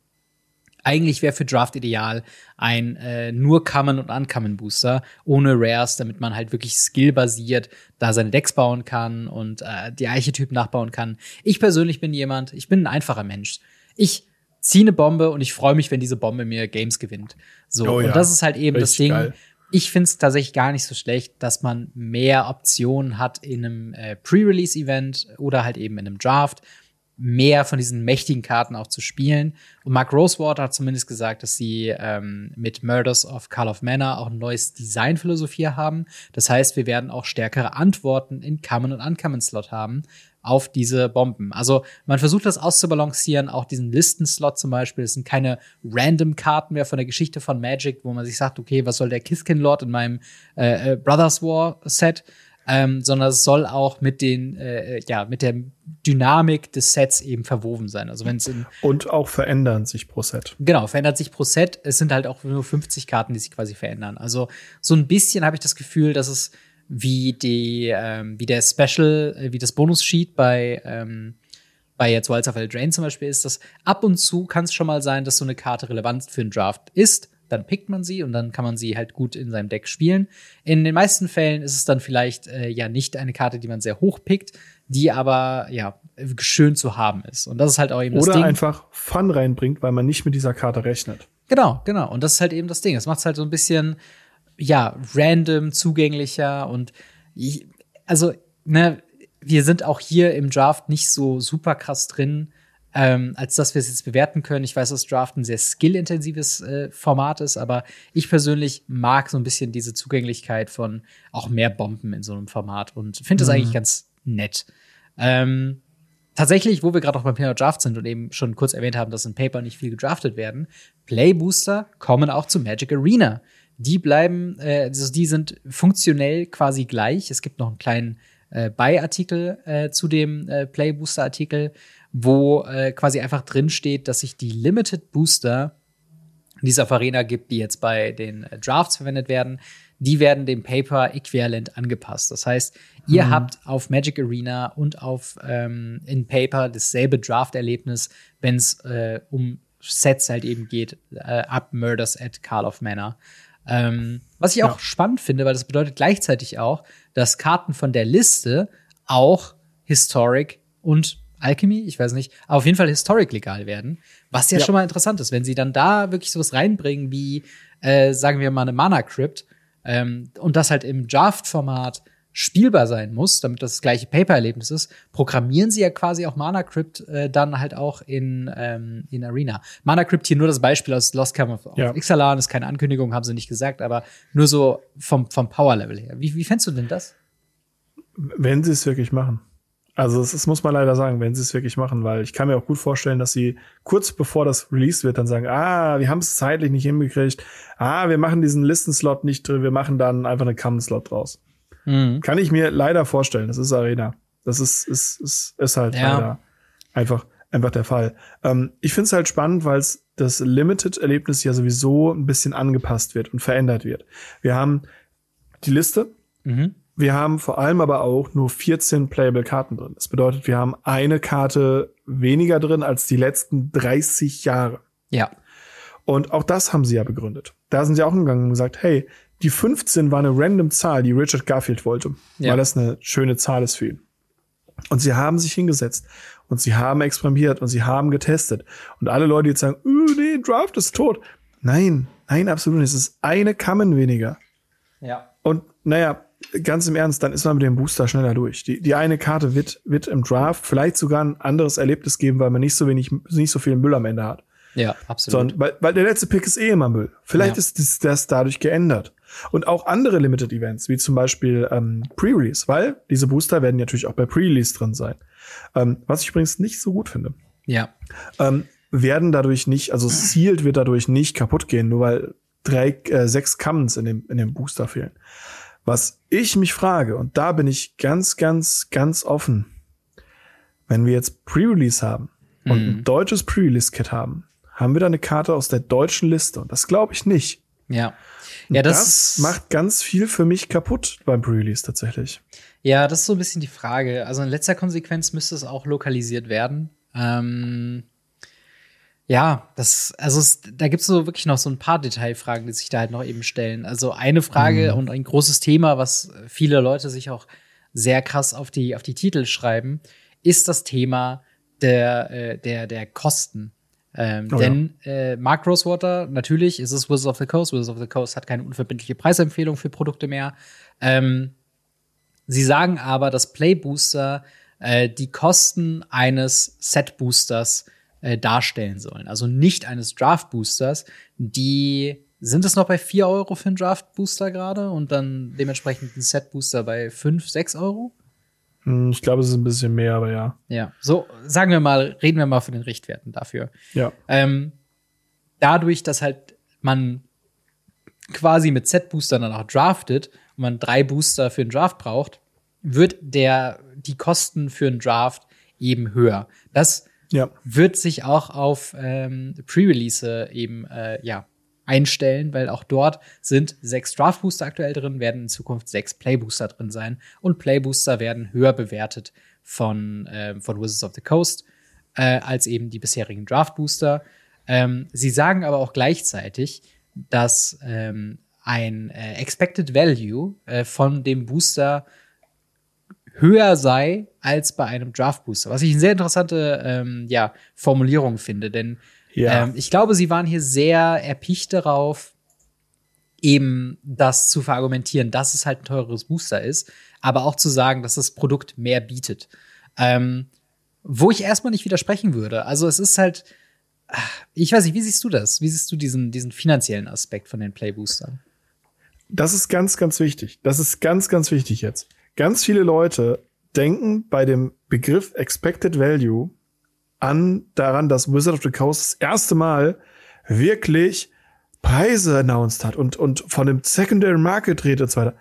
eigentlich wäre für Draft ideal ein äh, nur Common und Uncommon Booster ohne Rares, damit man halt wirklich skillbasiert da seine Decks bauen kann und äh, die Archetypen nachbauen kann. Ich persönlich bin jemand, ich bin ein einfacher Mensch. Ich ziehe eine Bombe und ich freue mich, wenn diese Bombe mir Games gewinnt. So oh ja, und das ist halt eben das Ding. Geil. Ich finde es tatsächlich gar nicht so schlecht, dass man mehr Optionen hat in einem äh, Pre-Release-Event oder halt eben in einem Draft mehr von diesen mächtigen Karten auch zu spielen. Und Mark Rosewater hat zumindest gesagt, dass sie ähm, mit Murders of Call of Manor auch ein neues Designphilosophie haben. Das heißt, wir werden auch stärkere Antworten in Common und Uncommon Slot haben auf diese Bomben. Also man versucht das auszubalancieren, auch diesen Listenslot zum Beispiel. Es sind keine random Karten mehr von der Geschichte von Magic, wo man sich sagt, okay, was soll der Kiskin Lord in meinem äh, äh Brothers War Set? ähm, sondern es soll auch mit den, äh, ja, mit der Dynamik des Sets eben verwoben sein. Also wenn es und auch verändern sich pro Set. Genau, verändert sich pro Set. Es sind halt auch nur 50 Karten, die sich quasi verändern. Also so ein bisschen habe ich das Gefühl, dass es wie die, ähm, wie der Special, äh, wie das Bonus-Sheet bei ähm, bei jetzt Wilds of Eldraine zum Beispiel ist, dass ab und zu kann es schon mal sein, dass so eine Karte relevant für einen Draft ist, dann pickt man sie und dann kann man sie halt gut in seinem Deck spielen. In den meisten Fällen ist es dann vielleicht äh, ja nicht eine Karte, die man sehr hoch pickt, die aber ja schön zu haben ist. Und das ist halt auch eben Oder das Ding. einfach Fun reinbringt, weil man nicht mit dieser Karte rechnet. Genau, genau. Und das ist halt eben das Ding. Es macht es halt so ein bisschen, ja, random, zugänglicher und ich, also, ne, wir sind auch hier im Draft nicht so super krass drin, ähm, als dass wir es jetzt bewerten können. Ich weiß, dass Draft ein sehr skillintensives äh, Format ist, aber ich persönlich mag so ein bisschen diese Zugänglichkeit von auch mehr Bomben in so einem Format und finde das mhm. eigentlich ganz nett. Ähm, tatsächlich, wo wir gerade auch beim Thema Draft sind und eben schon kurz erwähnt haben, dass in Paper nicht viel gedraftet werden, Playbooster kommen auch zu Magic Arena. Die bleiben, äh, also die sind funktionell quasi gleich. Es gibt noch einen kleinen äh, Beiartikel äh, zu dem äh, Playbooster-Artikel, wo äh, quasi einfach drin steht, dass sich die Limited Booster, die es auf Arena gibt, die jetzt bei den äh, Drafts verwendet werden, die werden dem Paper äquivalent angepasst. Das heißt, ihr mhm. habt auf Magic Arena und auf ähm, in Paper dasselbe Draft-Erlebnis, wenn es äh, um Sets halt eben geht, äh, ab Murders at Carl of Manor. Ähm, was ich auch ja. spannend finde, weil das bedeutet gleichzeitig auch, dass Karten von der Liste auch Historic und Alchemy, ich weiß nicht, auf jeden Fall Historic legal werden. Was ja, ja, schon mal interessant ist, wenn sie dann da wirklich sowas reinbringen wie, äh, sagen wir mal, eine Mana Crypt ähm, und das halt im Draft-Format spielbar sein muss, damit das, das gleiche Paper-Erlebnis ist, programmieren sie ja quasi auch Mana Crypt äh, dann halt auch in, ähm, in Arena. Mana Crypt hier nur das Beispiel aus Lost Cam of, ja. Ixalan, ist keine Ankündigung, haben sie nicht gesagt, aber nur so vom, vom Power-Level her. Wie, wie fändest du denn das? Wenn sie es wirklich machen. Also das muss man leider sagen, wenn sie es wirklich machen, weil ich kann mir auch gut vorstellen, dass sie kurz bevor das released wird, dann sagen, ah, wir haben es zeitlich nicht hingekriegt, ah, wir machen diesen Listenslot nicht, wir machen dann einfach einen Common-Slot draus. Mhm. Kann ich mir leider vorstellen. Das ist Arena. Das ist, ist, ist, ist halt ja. leider einfach, einfach der Fall. Ähm, ich finde es halt spannend, weil es das Limited-Erlebnis ja sowieso ein bisschen angepasst wird und verändert wird. Wir haben die Liste. Mhm. Wir haben vor allem aber auch nur 14 Playable Karten drin. Das bedeutet, wir haben eine Karte weniger drin als die letzten 30 Jahre. Ja. Und auch das haben sie ja begründet. Da sind sie auch gegangen und gesagt, hey, die 15 war eine random Zahl, die Richard Garfield wollte, ja. weil das eine schöne Zahl ist für ihn. Und sie haben sich hingesetzt und sie haben experimentiert und sie haben getestet. Und alle Leute, die jetzt sagen, uh, nee, Draft ist tot. Nein, nein, absolut nicht. Es ist eine Kammen weniger. Ja. Und naja, ganz im Ernst, dann ist man mit dem Booster schneller durch. Die, die eine Karte wird, wird im Draft vielleicht sogar ein anderes Erlebnis geben, weil man nicht so wenig, nicht so viel Müll am Ende hat. Ja, absolut. Sondern, weil, weil der letzte Pick ist eh immer Müll. Vielleicht ja. ist das, das dadurch geändert. Und auch andere Limited Events, wie zum Beispiel ähm, Pre-Release, weil diese Booster werden natürlich auch bei Pre-Release drin sein. Ähm, was ich übrigens nicht so gut finde. Ja. Ähm, werden dadurch nicht, also Sealed wird dadurch nicht kaputt gehen, nur weil drei, äh, sechs Commons in dem, in dem Booster fehlen. Was ich mich frage, und da bin ich ganz, ganz, ganz offen, wenn wir jetzt Pre-Release haben und ein mhm. deutsches Pre-Release-Kit haben, haben wir da eine Karte aus der deutschen Liste. Und das glaube ich nicht. Ja. Ja, das, das macht ganz viel für mich kaputt beim Pre-Release tatsächlich. Ja, das ist so ein bisschen die Frage. Also in letzter Konsequenz müsste es auch lokalisiert werden. Ähm, ja, das, also es, da gibt es so wirklich noch so ein paar Detailfragen, die sich da halt noch eben stellen. Also eine Frage mhm. und ein großes Thema, was viele Leute sich auch sehr krass auf die, auf die Titel schreiben, ist das Thema der, äh, der, der Kosten. Ähm, oh, denn ja. äh, Mark Rosewater, natürlich ist es Wizards of the Coast. Wizards of the Coast hat keine unverbindliche Preisempfehlung für Produkte mehr. Ähm, sie sagen aber, dass Playbooster äh, die Kosten eines Set-Boosters äh, darstellen sollen. Also nicht eines Draft-Boosters, die sind es noch bei 4 Euro für einen Draft-Booster gerade und dann dementsprechend ein Set-Booster bei 5, 6 Euro? Hm, ich glaube, es ist ein bisschen mehr, aber ja. Ja, so sagen wir mal, reden wir mal von den Richtwerten dafür. Ja. Ähm, dadurch, dass halt man quasi mit Set-Boostern dann auch draftet und man drei Booster für einen Draft braucht, wird der, die Kosten für einen Draft eben höher. Das ja. wird sich auch auf ähm, Pre-Release eben äh, ja, einstellen, weil auch dort sind sechs Draft Booster aktuell drin, werden in Zukunft sechs Play Booster drin sein und Play Booster werden höher bewertet von, äh, von Wizards of the Coast äh, als eben die bisherigen Draft Booster. Ähm, sie sagen aber auch gleichzeitig, dass ähm, ein äh, Expected Value äh, von dem Booster höher sei als bei einem Draft Booster. Was ich eine sehr interessante ähm, ja, Formulierung finde, denn ja. ähm, ich glaube, sie waren hier sehr erpicht darauf, eben das zu verargumentieren, dass es halt ein teureres Booster ist, aber auch zu sagen, dass das Produkt mehr bietet. Ähm, wo ich erstmal nicht widersprechen würde. Also es ist halt, ich weiß nicht, wie siehst du das? Wie siehst du diesen, diesen finanziellen Aspekt von den Playboostern? Das ist ganz, ganz wichtig. Das ist ganz, ganz wichtig jetzt. Ganz viele Leute denken bei dem Begriff Expected Value an daran, dass Wizard of the Coast das erste Mal wirklich Preise announced hat und, und von dem Secondary Market redet und so weiter.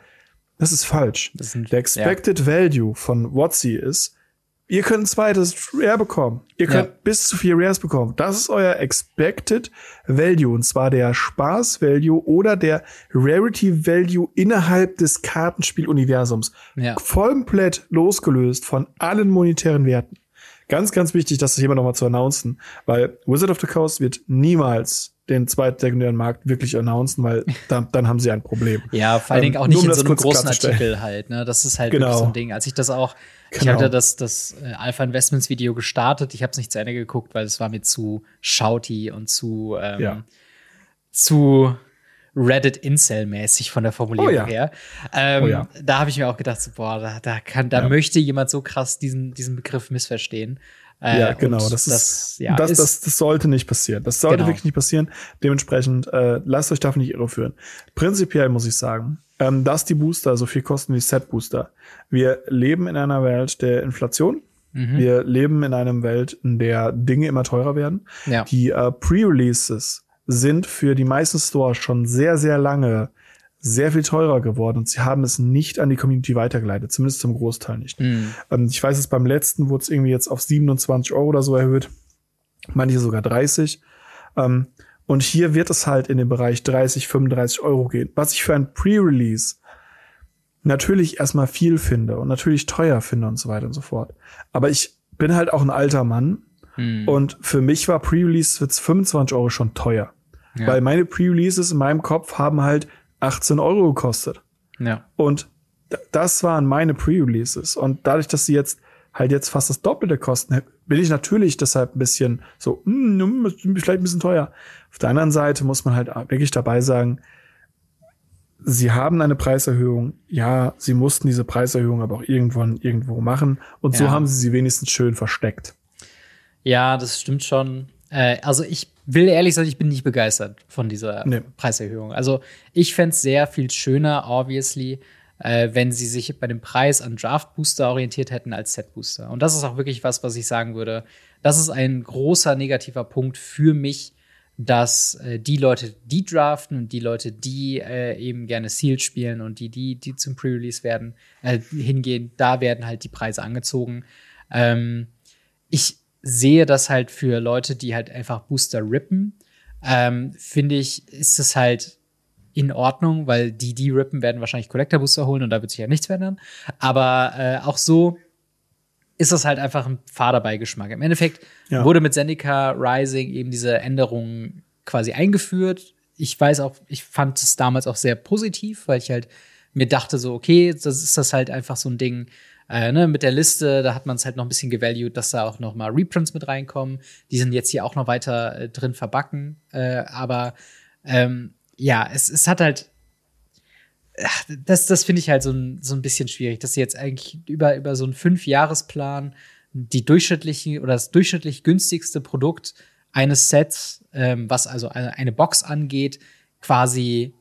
Das ist falsch. Das sind, Der Expected ja. Value von WotC ist, ihr könnt ein zweites Rare bekommen. Ihr könnt ja. bis zu vier Rares bekommen. Das ist euer Expected Value. Und zwar der Spaß Value oder der Rarity Value innerhalb des Kartenspieluniversums. Ja. Komplett losgelöst von allen monetären Werten. Ganz, ganz wichtig, das hier noch mal zu announcen, weil Wizard of the Coast wird niemals den zweitsekundären Markt wirklich announcen, weil [LAUGHS] dann, dann haben sie ein Problem. Ja, vor allen Dingen ähm, auch nicht um in so einem großen Artikel halt. Ne? Das ist halt genau. so ein Ding. Als ich das auch, genau. ich hatte das, das äh, Alpha Investments Video gestartet, ich habe es nicht zu Ende geguckt, weil es war mir zu shouty und zu, ähm, ja. zu Reddit-Incel-mäßig von der Formulierung oh ja. her. Ähm, oh ja. Da habe ich mir auch gedacht, so, boah, da, da, kann, da ja. möchte jemand so krass diesen, diesen Begriff missverstehen. Äh, ja, genau. Das, ist, ja, das, das, das sollte nicht passieren. Das sollte genau. wirklich nicht passieren. Dementsprechend äh, lasst euch davon nicht irreführen. Prinzipiell muss ich sagen, ähm, dass die Booster so viel kosten wie Set-Booster. Wir leben in einer Welt der Inflation. Mhm. Wir leben in einer Welt, in der Dinge immer teurer werden. Ja. Die äh, Pre-Releases sind für die meisten Stores schon sehr, sehr lange sehr viel teurer geworden und sie haben es nicht an die Community weitergeleitet, zumindest zum Großteil nicht. Mhm. ich weiß es beim letzten wurde es irgendwie jetzt auf 27 Euro oder so erhöht, manche sogar 30. Ähm, und hier wird es halt in den Bereich 30, 35 Euro gehen, was ich für ein Pre-Release natürlich erstmal viel finde und natürlich teuer finde und so weiter und so fort. Aber ich bin halt auch ein alter Mann mhm. und für mich war Pre-Release für 25 Euro schon teuer. Ja. Weil meine Pre-Releases in meinem Kopf haben halt 18 Euro gekostet. Ja. Und das waren meine Pre-Releases. Und dadurch, dass sie jetzt halt jetzt fast das Doppelte kosten, bin ich natürlich deshalb ein bisschen so, mm, vielleicht ein bisschen teuer. Auf der anderen Seite muss man halt wirklich dabei sagen, sie haben eine Preiserhöhung. Ja, sie mussten diese Preiserhöhung aber auch irgendwann irgendwo machen. Und ja. so haben sie sie wenigstens schön versteckt. Ja, das stimmt schon. Äh, also ich will ehrlich sagen, ich bin nicht begeistert von dieser nee. Preiserhöhung. Also ich fände es sehr viel schöner, obviously, äh, wenn sie sich bei dem Preis an Draft Booster orientiert hätten als Set Booster. Und das ist auch wirklich was, was ich sagen würde. Das ist ein großer negativer Punkt für mich, dass äh, die Leute, die draften und die Leute, die äh, eben gerne Sealed spielen und die, die, die zum Pre-Release werden, äh, hingehen, da werden halt die Preise angezogen. Ähm, ich sehe das halt für Leute, die halt einfach Booster rippen, ähm, finde ich, ist es halt in Ordnung, weil die, die rippen, werden wahrscheinlich Collector Booster holen und da wird sich ja nichts verändern. Aber äh, auch so ist das halt einfach ein fader Beigeschmack. Im Endeffekt ja. wurde mit Zendika Rising eben diese Änderung quasi eingeführt. Ich weiß auch, ich fand es damals auch sehr positiv, weil ich halt mir dachte so, okay, das ist das halt einfach so ein Ding, äh, ne, mit der Liste, da hat man es halt noch ein bisschen gevalued, dass da auch noch mal Reprints mit reinkommen. Die sind jetzt hier auch noch weiter äh, drin verbacken. Äh, aber ähm, ja, es, es hat halt das, das finde ich halt so ein, so ein bisschen schwierig, dass sie jetzt eigentlich über, über so einen Fünfjahresplan die durchschnittliche oder das durchschnittlich günstigste Produkt eines Sets, ähm, was also eine, eine Box angeht, quasi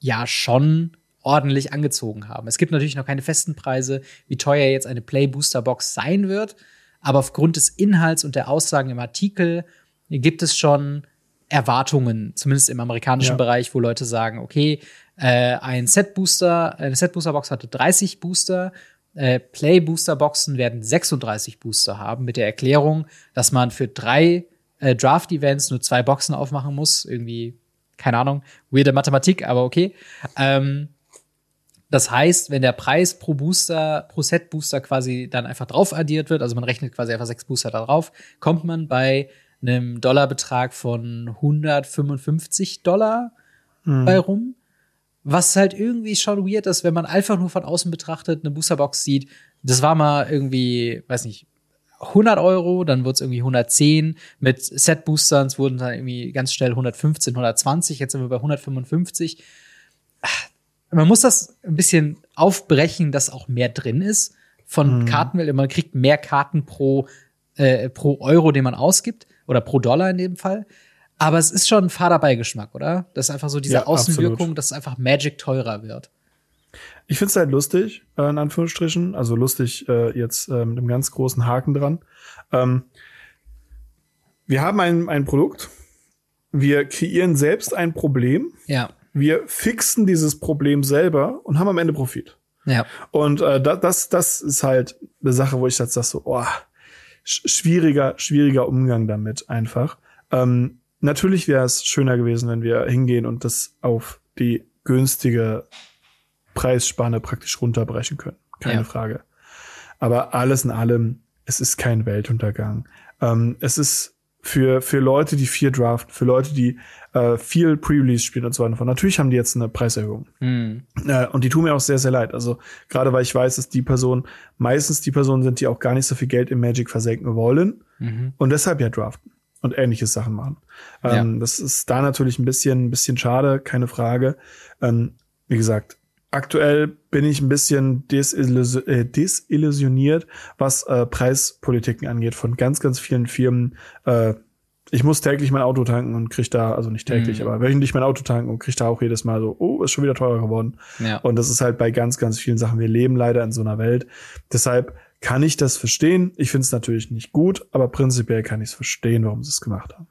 ja schon ordentlich angezogen haben. Es gibt natürlich noch keine festen Preise, wie teuer jetzt eine Play Booster Box sein wird, aber aufgrund des Inhalts und der Aussagen im Artikel gibt es schon Erwartungen, zumindest im amerikanischen ja. Bereich, wo Leute sagen, okay, äh, ein Set Booster, eine Set Booster Box hatte 30 Booster, äh, Play Booster Boxen werden 36 Booster haben, mit der Erklärung, dass man für drei äh, Draft Events nur zwei Boxen aufmachen muss, irgendwie keine Ahnung, weirde Mathematik, aber okay. Ähm, das heißt, wenn der Preis pro Booster, pro Set Booster quasi dann einfach drauf addiert wird, also man rechnet quasi einfach sechs Booster da drauf, kommt man bei einem Dollarbetrag von 155 Dollar hm. bei rum. Was halt irgendwie schon weird ist, wenn man einfach nur von außen betrachtet eine Boosterbox sieht. Das war mal irgendwie, weiß nicht, 100 Euro, dann wurde es irgendwie 110. Mit Set-Boostern wurden dann irgendwie ganz schnell 115, 120. Jetzt sind wir bei 155. Man muss das ein bisschen aufbrechen, dass auch mehr drin ist von mhm. Karten. Man kriegt mehr Karten pro, äh, pro Euro, den man ausgibt. Oder pro Dollar in dem Fall. Aber es ist schon ein fader Beigeschmack, oder? Das ist einfach so diese ja, Außenwirkung, absolut. dass einfach Magic teurer wird. Ich finde es halt lustig, äh, in Anführungsstrichen. Also lustig äh, jetzt äh, mit einem ganz großen Haken dran. Ähm, wir haben ein, ein Produkt. Wir kreieren selbst ein Problem. Ja. Wir fixen dieses Problem selber und haben am Ende Profit. Ja. Und äh, das, das ist halt eine Sache, wo ich jetzt sage so, oh, schwieriger, schwieriger Umgang damit einfach. Ähm, natürlich wäre es schöner gewesen, wenn wir hingehen und das auf die günstige Preisspanne praktisch runterbrechen können. Keine ja. Frage. Aber alles in allem, es ist kein Weltuntergang. Ähm, es ist für, für Leute, die viel draften, für Leute, die äh, viel Pre-Release spielen und so weiter. Natürlich haben die jetzt eine Preiserhöhung. Mhm. Äh, und die tun mir auch sehr, sehr leid. Also gerade weil ich weiß, dass die Personen meistens die Personen sind, die auch gar nicht so viel Geld im Magic versenken wollen mhm. und deshalb ja draften und ähnliche Sachen machen. Ähm, ja. Das ist da natürlich ein bisschen, ein bisschen schade, keine Frage. Ähm, wie gesagt, aktuell bin ich ein bisschen desillus äh, desillusioniert, was äh, Preispolitiken angeht von ganz, ganz vielen Firmen. Äh, ich muss täglich mein Auto tanken und krieg da, also nicht täglich, mhm. aber wöchentlich mein Auto tanken und krieg da auch jedes Mal so, oh, ist schon wieder teurer geworden. Ja. Und das ist halt bei ganz, ganz vielen Sachen. Wir leben leider in so einer Welt. Deshalb kann ich das verstehen. Ich finde es natürlich nicht gut, aber prinzipiell kann ich es verstehen, warum sie es gemacht haben.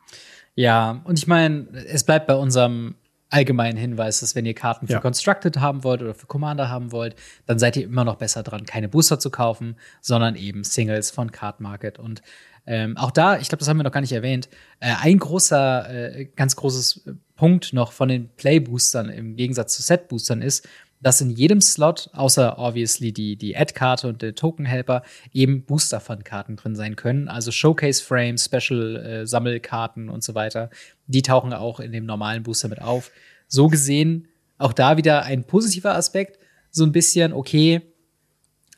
Ja, und ich meine, es bleibt bei unserem allgemeinen Hinweis, dass wenn ihr Karten für ja. Constructed haben wollt oder für Commander haben wollt, dann seid ihr immer noch besser dran, keine Booster zu kaufen, sondern eben Singles von Card Market. Und ähm, auch da, ich glaube, das haben wir noch gar nicht erwähnt, äh, ein großer, äh, ganz großes Punkt noch von den Play-Boostern im Gegensatz zu Set-Boostern ist, dass in jedem Slot, außer obviously die, die Ad-Karte und der Token-Helper, eben Booster-Fun-Karten drin sein können. Also Showcase-Frames, Special-Sammelkarten und so weiter. Die tauchen auch in dem normalen Booster mit auf. So gesehen, auch da wieder ein positiver Aspekt. So ein bisschen, okay,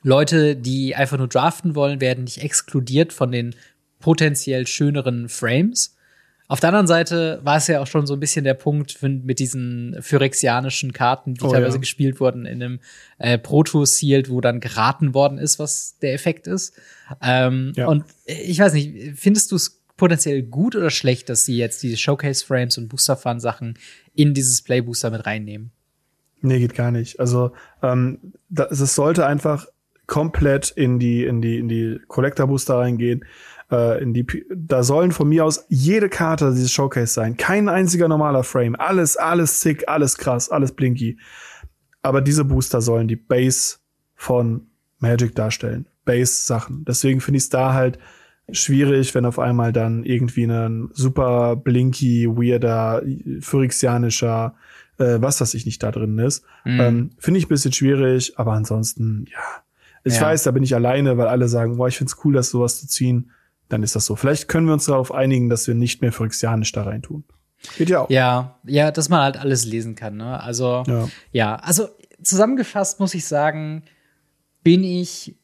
Leute, die einfach nur draften wollen, werden nicht exkludiert von den potenziell schöneren Frames auf der anderen Seite war es ja auch schon so ein bisschen der Punkt mit diesen phyrexianischen Karten, die oh, teilweise ja. gespielt wurden in einem äh, Proto-Sealed, wo dann geraten worden ist, was der Effekt ist. Ähm, ja. Und ich weiß nicht, findest du es potenziell gut oder schlecht, dass sie jetzt diese Showcase-Frames und Booster-Fun-Sachen in dieses Playbooster mit reinnehmen? Nee, geht gar nicht. Also ähm, das, sollte einfach komplett in die in die in die Collector Booster reingehen äh, in die, da sollen von mir aus jede Karte dieses Showcase sein. Kein einziger normaler Frame. Alles, alles sick, alles krass, alles blinky. Aber diese Booster sollen die Base von Magic darstellen. Base-Sachen. Deswegen finde ich es da halt schwierig, wenn auf einmal dann irgendwie ein super blinky, weirder, phyrexianischer, äh, was weiß ich nicht da drin ist. Mhm. Ähm, finde ich ein bisschen schwierig, aber ansonsten, ja. Ich ja. weiß, da bin ich alleine, weil alle sagen, boah, ich find's cool, das sowas zu ziehen dann ist das so. Vielleicht können wir uns darauf einigen, dass wir nicht mehr Phyrexianisch da rein tun. Geht ja auch. Ja, ja, dass man halt alles lesen kann. Ne? Also, ja. ja, also zusammengefasst muss ich sagen, bin ich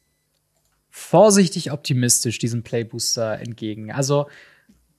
vorsichtig optimistisch diesem Playbooster entgegen. Also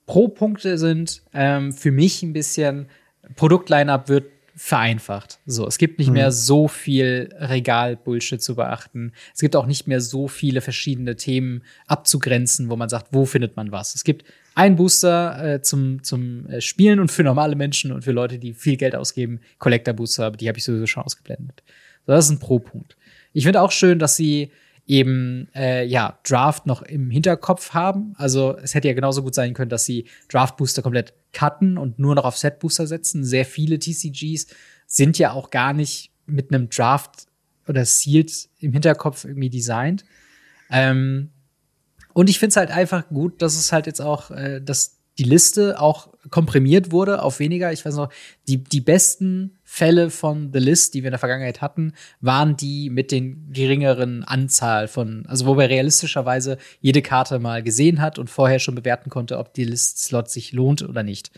Pro-Punkte sind ähm, für mich ein bisschen Produktline-up wird vereinfacht. So, es gibt nicht mhm. mehr so viel Regal-Bullshit zu beachten. Es gibt auch nicht mehr so viele verschiedene Themen abzugrenzen, wo man sagt, wo findet man was. Es gibt einen Booster äh, zum, zum äh, Spielen und für normale Menschen und für Leute, die viel Geld ausgeben, Collector-Booster, aber die habe ich sowieso schon ausgeblendet. So, das ist ein Pro-Punkt. Ich finde auch schön, dass sie eben äh, ja Draft noch im Hinterkopf haben. Also es hätte ja genauso gut sein können, dass sie Draft Booster komplett cutten und nur noch auf Set Booster setzen. Sehr viele TCGs sind ja auch gar nicht mit einem Draft oder Sealed im Hinterkopf irgendwie designt. Ähm, und ich finde es halt einfach gut, dass es halt jetzt auch, äh, dass die Liste auch komprimiert wurde auf weniger. Ich weiß noch, die, die besten Fälle von The List, die wir in der Vergangenheit hatten, waren die mit den geringeren Anzahl von, also wo man realistischerweise jede Karte mal gesehen hat und vorher schon bewerten konnte, ob die List-Slot sich lohnt oder nicht.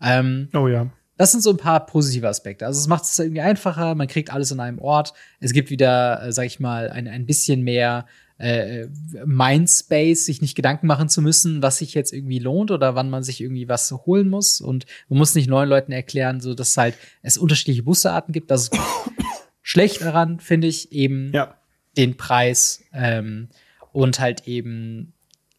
Ähm, oh ja. das sind so ein paar positive Aspekte. Also es macht es irgendwie einfacher, man kriegt alles in einem Ort. Es gibt wieder, äh, sag ich mal, ein, ein bisschen mehr äh, Mindspace, sich nicht Gedanken machen zu müssen, was sich jetzt irgendwie lohnt oder wann man sich irgendwie was holen muss. Und man muss nicht neuen Leuten erklären, so dass es halt es unterschiedliche Busterarten gibt. Das ist [COUGHS] schlecht daran, finde ich, eben ja. den Preis ähm, und halt eben,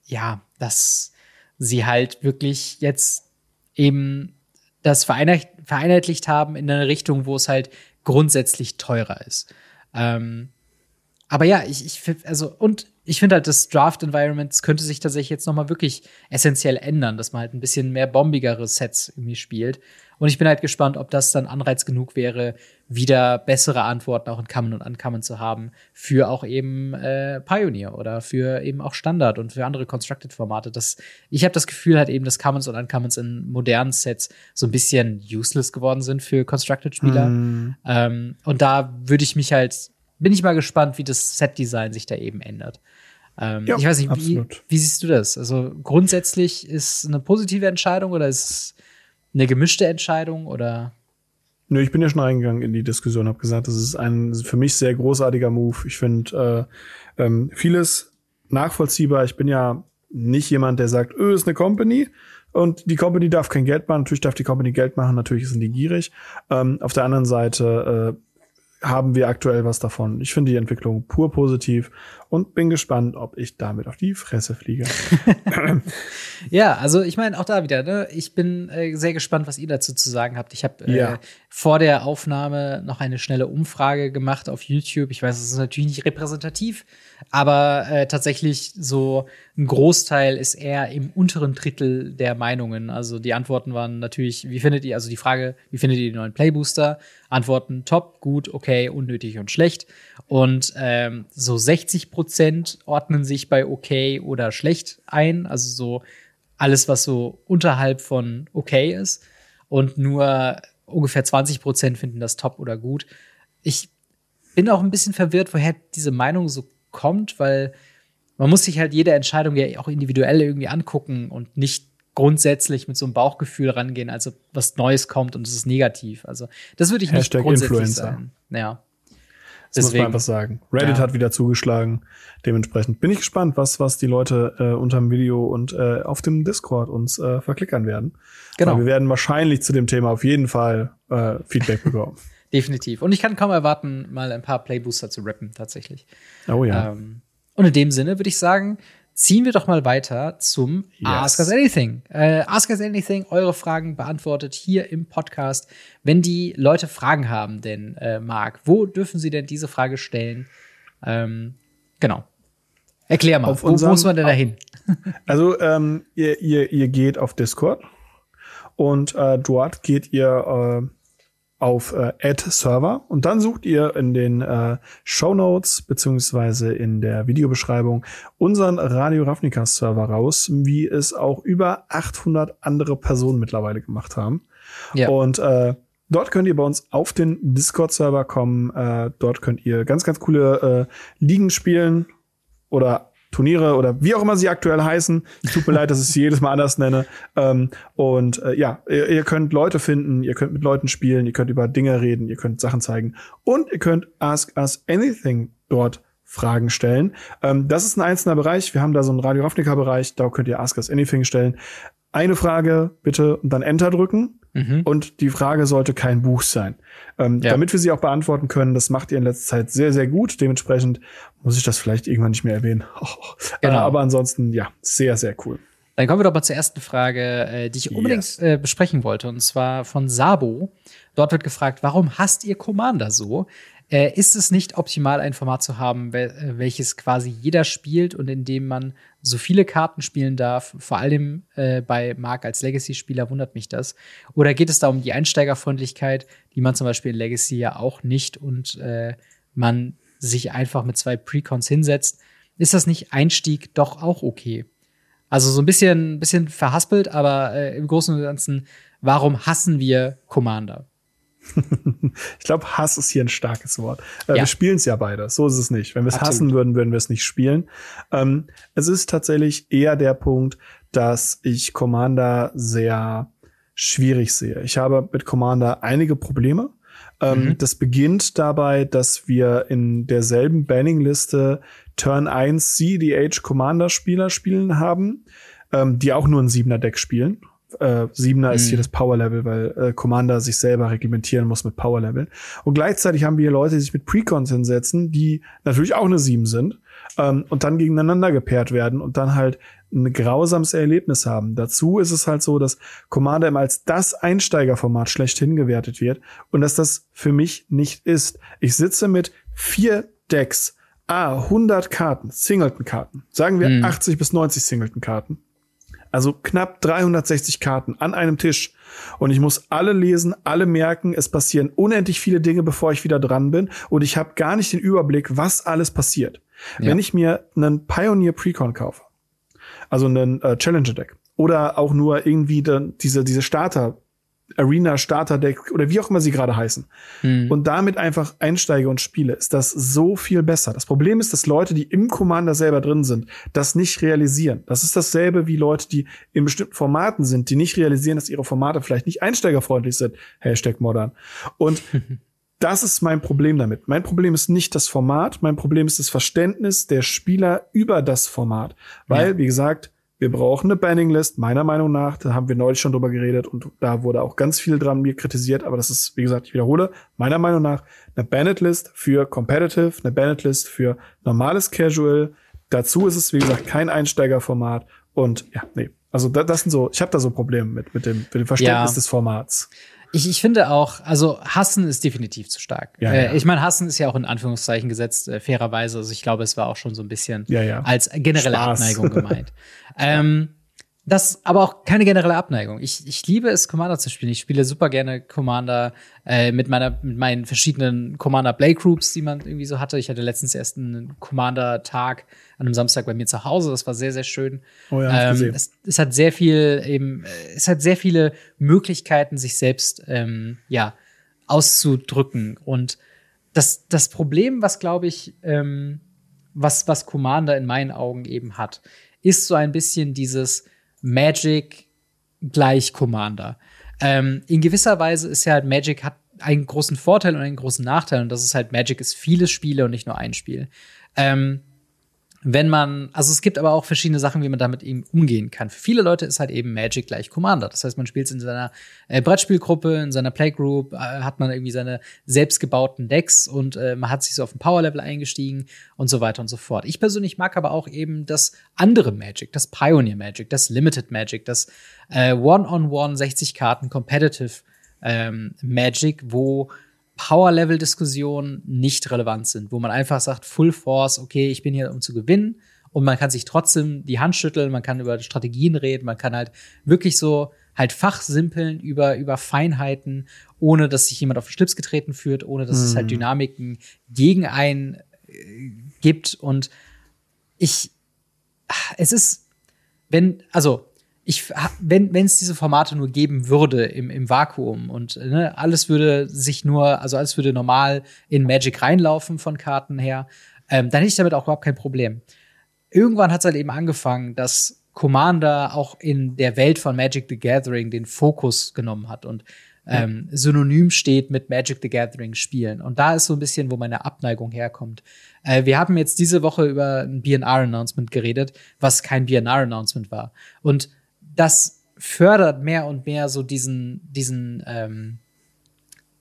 ja, dass sie halt wirklich jetzt eben das vereinheitlicht haben in eine Richtung, wo es halt grundsätzlich teurer ist. Ähm, aber ja, ich, ich also, und ich finde halt, das Draft-Environment könnte sich tatsächlich jetzt noch mal wirklich essentiell ändern, dass man halt ein bisschen mehr bombigere Sets irgendwie spielt. Und ich bin halt gespannt, ob das dann Anreiz genug wäre, wieder bessere Antworten auch in Common und Uncommon zu haben für auch eben äh, Pioneer oder für eben auch Standard und für andere Constructed-Formate. ich habe das Gefühl halt eben, dass Commons und Uncommons in modernen Sets so ein bisschen useless geworden sind für Constructed-Spieler. Mm. Ähm, und da würde ich mich halt bin ich mal gespannt, wie das Set-Design sich da eben ändert. Ähm, ja, ich weiß nicht, wie, wie, siehst du das? Also grundsätzlich ist eine positive Entscheidung oder ist es eine gemischte Entscheidung oder? Nö, ich bin ja schon reingegangen in die Diskussion, habe gesagt, das ist ein für mich sehr großartiger Move. Ich finde äh, ähm, vieles nachvollziehbar. Ich bin ja nicht jemand, der sagt, öh, ist eine Company und die Company darf kein Geld machen. Natürlich darf die Company Geld machen, natürlich sind die gierig. Ähm, auf der anderen Seite äh, haben wir aktuell was davon. Ich finde die Entwicklung pur positiv und bin gespannt, ob ich damit auf die Fresse fliege. [LAUGHS] ja, also ich meine auch da wieder, ne? ich bin äh, sehr gespannt, was ihr dazu zu sagen habt. Ich habe äh, ja. vor der Aufnahme noch eine schnelle Umfrage gemacht auf YouTube. Ich weiß, es ist natürlich nicht repräsentativ, aber äh, tatsächlich so ein Großteil ist eher im unteren Drittel der Meinungen. Also die Antworten waren natürlich, wie findet ihr, also die Frage, wie findet ihr die neuen Playbooster? Antworten top, gut, okay, unnötig und schlecht. Und ähm, so 60 Prozent ordnen sich bei okay oder schlecht ein. Also so alles, was so unterhalb von okay ist. Und nur ungefähr 20 Prozent finden das top oder gut. Ich bin auch ein bisschen verwirrt, woher diese Meinung so kommt, weil man muss sich halt jede Entscheidung ja auch individuell irgendwie angucken und nicht grundsätzlich mit so einem Bauchgefühl rangehen, also was Neues kommt und es ist negativ. Also das würde ich Hashtag nicht grundsätzlich Influencer. sagen. Ja. Das muss man einfach sagen. Reddit ja. hat wieder zugeschlagen. Dementsprechend bin ich gespannt, was, was die Leute äh, unter dem Video und äh, auf dem Discord uns äh, verklickern werden. Genau. Weil wir werden wahrscheinlich zu dem Thema auf jeden Fall äh, Feedback bekommen. [LAUGHS] Definitiv. Und ich kann kaum erwarten, mal ein paar Playbooster zu rappen, tatsächlich. Oh ja. Ähm, und in dem Sinne würde ich sagen, ziehen wir doch mal weiter zum yes. Ask Us Anything. Äh, Ask Us Anything, eure Fragen beantwortet hier im Podcast. Wenn die Leute Fragen haben, denn äh, Marc, wo dürfen sie denn diese Frage stellen? Ähm, genau. Erklär mal, auf wo, wo muss man denn da hin? [LAUGHS] Also, ähm, ihr, ihr, ihr geht auf Discord und äh, dort geht ihr äh, auf äh, Add Server und dann sucht ihr in den äh, Show Notes beziehungsweise in der Videobeschreibung unseren Radio Ravnica Server raus, wie es auch über 800 andere Personen mittlerweile gemacht haben. Ja. Und äh, Dort könnt ihr bei uns auf den Discord-Server kommen. Äh, dort könnt ihr ganz, ganz coole äh, Ligen spielen oder Turniere oder wie auch immer sie aktuell heißen. Tut mir leid, dass ich sie jedes Mal anders nenne. Ähm, und äh, ja, ihr, ihr, könnt Leute finden, ihr könnt mit Leuten spielen, ihr könnt über Dinge reden, ihr könnt Sachen zeigen und ihr könnt Ask Us Anything dort Fragen stellen. Ähm, das ist ein einzelner Bereich. Wir haben da so einen Radio Ravnica Bereich, da könnt ihr Ask Us Anything stellen. Eine Frage bitte und dann Enter drücken. Mhm. Und die Frage sollte kein Buch sein. Ähm, ja. Damit wir sie auch beantworten können, das macht ihr in letzter Zeit sehr, sehr gut. Dementsprechend muss ich das vielleicht irgendwann nicht mehr erwähnen. [LAUGHS] genau. Äh, aber ansonsten, ja, sehr, sehr cool. Dann kommen wir doch mal zur ersten Frage, äh, die ich unbedingt yes. äh, besprechen wollte, und zwar von Sabo. Dort wird gefragt, warum hasst ihr Commander so? Äh, ist es nicht optimal, ein Format zu haben, wel äh, welches quasi jeder spielt und in dem man so viele Karten spielen darf? Vor allem äh, bei Mark als Legacy-Spieler wundert mich das. Oder geht es da um die Einsteigerfreundlichkeit, die man zum Beispiel in Legacy ja auch nicht und äh, man sich einfach mit zwei Precons hinsetzt? Ist das nicht Einstieg doch auch okay? Also so ein bisschen, bisschen verhaspelt, aber äh, im Großen und Ganzen, warum hassen wir Commander? [LAUGHS] ich glaube, Hass ist hier ein starkes Wort. Äh, ja. Wir spielen es ja beide. So ist es nicht. Wenn wir es hassen würden, würden wir es nicht spielen. Ähm, es ist tatsächlich eher der Punkt, dass ich Commander sehr schwierig sehe. Ich habe mit Commander einige Probleme. Ähm, mhm. Das beginnt dabei, dass wir in derselben Banning-Liste Turn 1 CDH Commander-Spieler spielen haben, ähm, die auch nur ein 7er-Deck spielen. Äh, Siebener mhm. ist hier mhm. das Power-Level, weil äh, Commander sich selber reglementieren muss mit Power-Level. Und gleichzeitig haben wir hier Leute, die sich mit Precons hinsetzen, die natürlich auch eine 7 sind ähm, und dann gegeneinander gepaart werden und dann halt ein grausames Erlebnis haben. Dazu ist es halt so, dass Commander immer als das Einsteigerformat schlechthin gewertet wird und dass das für mich nicht ist. Ich sitze mit vier Decks, ah, 100 Karten, Singleton-Karten, sagen wir mhm. 80 bis 90 Singleton-Karten. Also knapp 360 Karten an einem Tisch. Und ich muss alle lesen, alle merken. Es passieren unendlich viele Dinge, bevor ich wieder dran bin. Und ich habe gar nicht den Überblick, was alles passiert. Ja. Wenn ich mir einen Pioneer Precon kaufe, also einen äh, Challenger Deck, oder auch nur irgendwie dann diese, diese Starter Arena Starter Deck oder wie auch immer sie gerade heißen hm. und damit einfach einsteige und spiele, ist das so viel besser. Das Problem ist, dass Leute, die im Commander selber drin sind, das nicht realisieren. Das ist dasselbe wie Leute, die in bestimmten Formaten sind, die nicht realisieren, dass ihre Formate vielleicht nicht einsteigerfreundlich sind. Hashtag modern. Und [LAUGHS] das ist mein Problem damit. Mein Problem ist nicht das Format, mein Problem ist das Verständnis der Spieler über das Format. Weil, ja. wie gesagt, wir brauchen eine Banning List, meiner Meinung nach. Da haben wir neulich schon drüber geredet und da wurde auch ganz viel dran mir kritisiert. Aber das ist, wie gesagt, ich wiederhole, meiner Meinung nach eine Banned List für Competitive, eine Banned List für normales Casual. Dazu ist es, wie gesagt, kein Einsteigerformat. Und ja, nee. Also das, das sind so, ich habe da so Probleme mit, mit dem, mit dem Verständnis ja. des Formats. Ich, ich finde auch, also hassen ist definitiv zu stark. Ja, äh, ja. Ich meine, hassen ist ja auch in Anführungszeichen gesetzt, äh, fairerweise. Also ich glaube, es war auch schon so ein bisschen ja, als generelle Spaß. Abneigung gemeint. [LAUGHS] ähm, das aber auch keine generelle Abneigung. Ich, ich liebe es, Commander zu spielen. Ich spiele super gerne Commander äh, mit meiner mit meinen verschiedenen Commander Playgroups, die man irgendwie so hatte. Ich hatte letztens erst einen Commander-Tag an einem Samstag bei mir zu Hause. Das war sehr, sehr schön. Oh ja, ähm, es, es, hat sehr viel eben, es hat sehr viele Möglichkeiten, sich selbst ähm, ja auszudrücken. Und das, das Problem, was glaube ich, ähm, was, was Commander in meinen Augen eben hat, ist so ein bisschen dieses Magic gleich Commander. Ähm, in gewisser Weise ist ja halt Magic hat einen großen Vorteil und einen großen Nachteil und das ist halt Magic ist viele Spiele und nicht nur ein Spiel. Ähm, wenn man, also es gibt aber auch verschiedene Sachen, wie man damit eben umgehen kann. Für viele Leute ist halt eben Magic gleich Commander. Das heißt, man spielt es in seiner äh, Brettspielgruppe, in seiner Playgroup, äh, hat man irgendwie seine selbstgebauten Decks und äh, man hat sich so auf ein Power-Level eingestiegen und so weiter und so fort. Ich persönlich mag aber auch eben das andere Magic, das Pioneer Magic, das Limited Magic, das äh, One-on-One 60 Karten Competitive ähm, Magic, wo Power-Level-Diskussionen nicht relevant sind, wo man einfach sagt, Full Force, okay, ich bin hier, um zu gewinnen. Und man kann sich trotzdem die Hand schütteln, man kann über Strategien reden, man kann halt wirklich so halt fachsimpeln über, über Feinheiten, ohne dass sich jemand auf den Schlips getreten fühlt, ohne dass mm. es halt mhm. Dynamiken gegen einen äh, gibt. Und ich, es ist, wenn, also ich, wenn wenn es diese Formate nur geben würde im, im Vakuum und ne, alles würde sich nur, also alles würde normal in Magic reinlaufen von Karten her, ähm, dann hätte ich damit auch überhaupt kein Problem. Irgendwann hat es halt eben angefangen, dass Commander auch in der Welt von Magic the Gathering den Fokus genommen hat und ähm, synonym steht mit Magic the Gathering Spielen. Und da ist so ein bisschen, wo meine Abneigung herkommt. Äh, wir haben jetzt diese Woche über ein BNR-Announcement geredet, was kein BNR-Announcement war. Und das fördert mehr und mehr so diesen, diesen, ähm,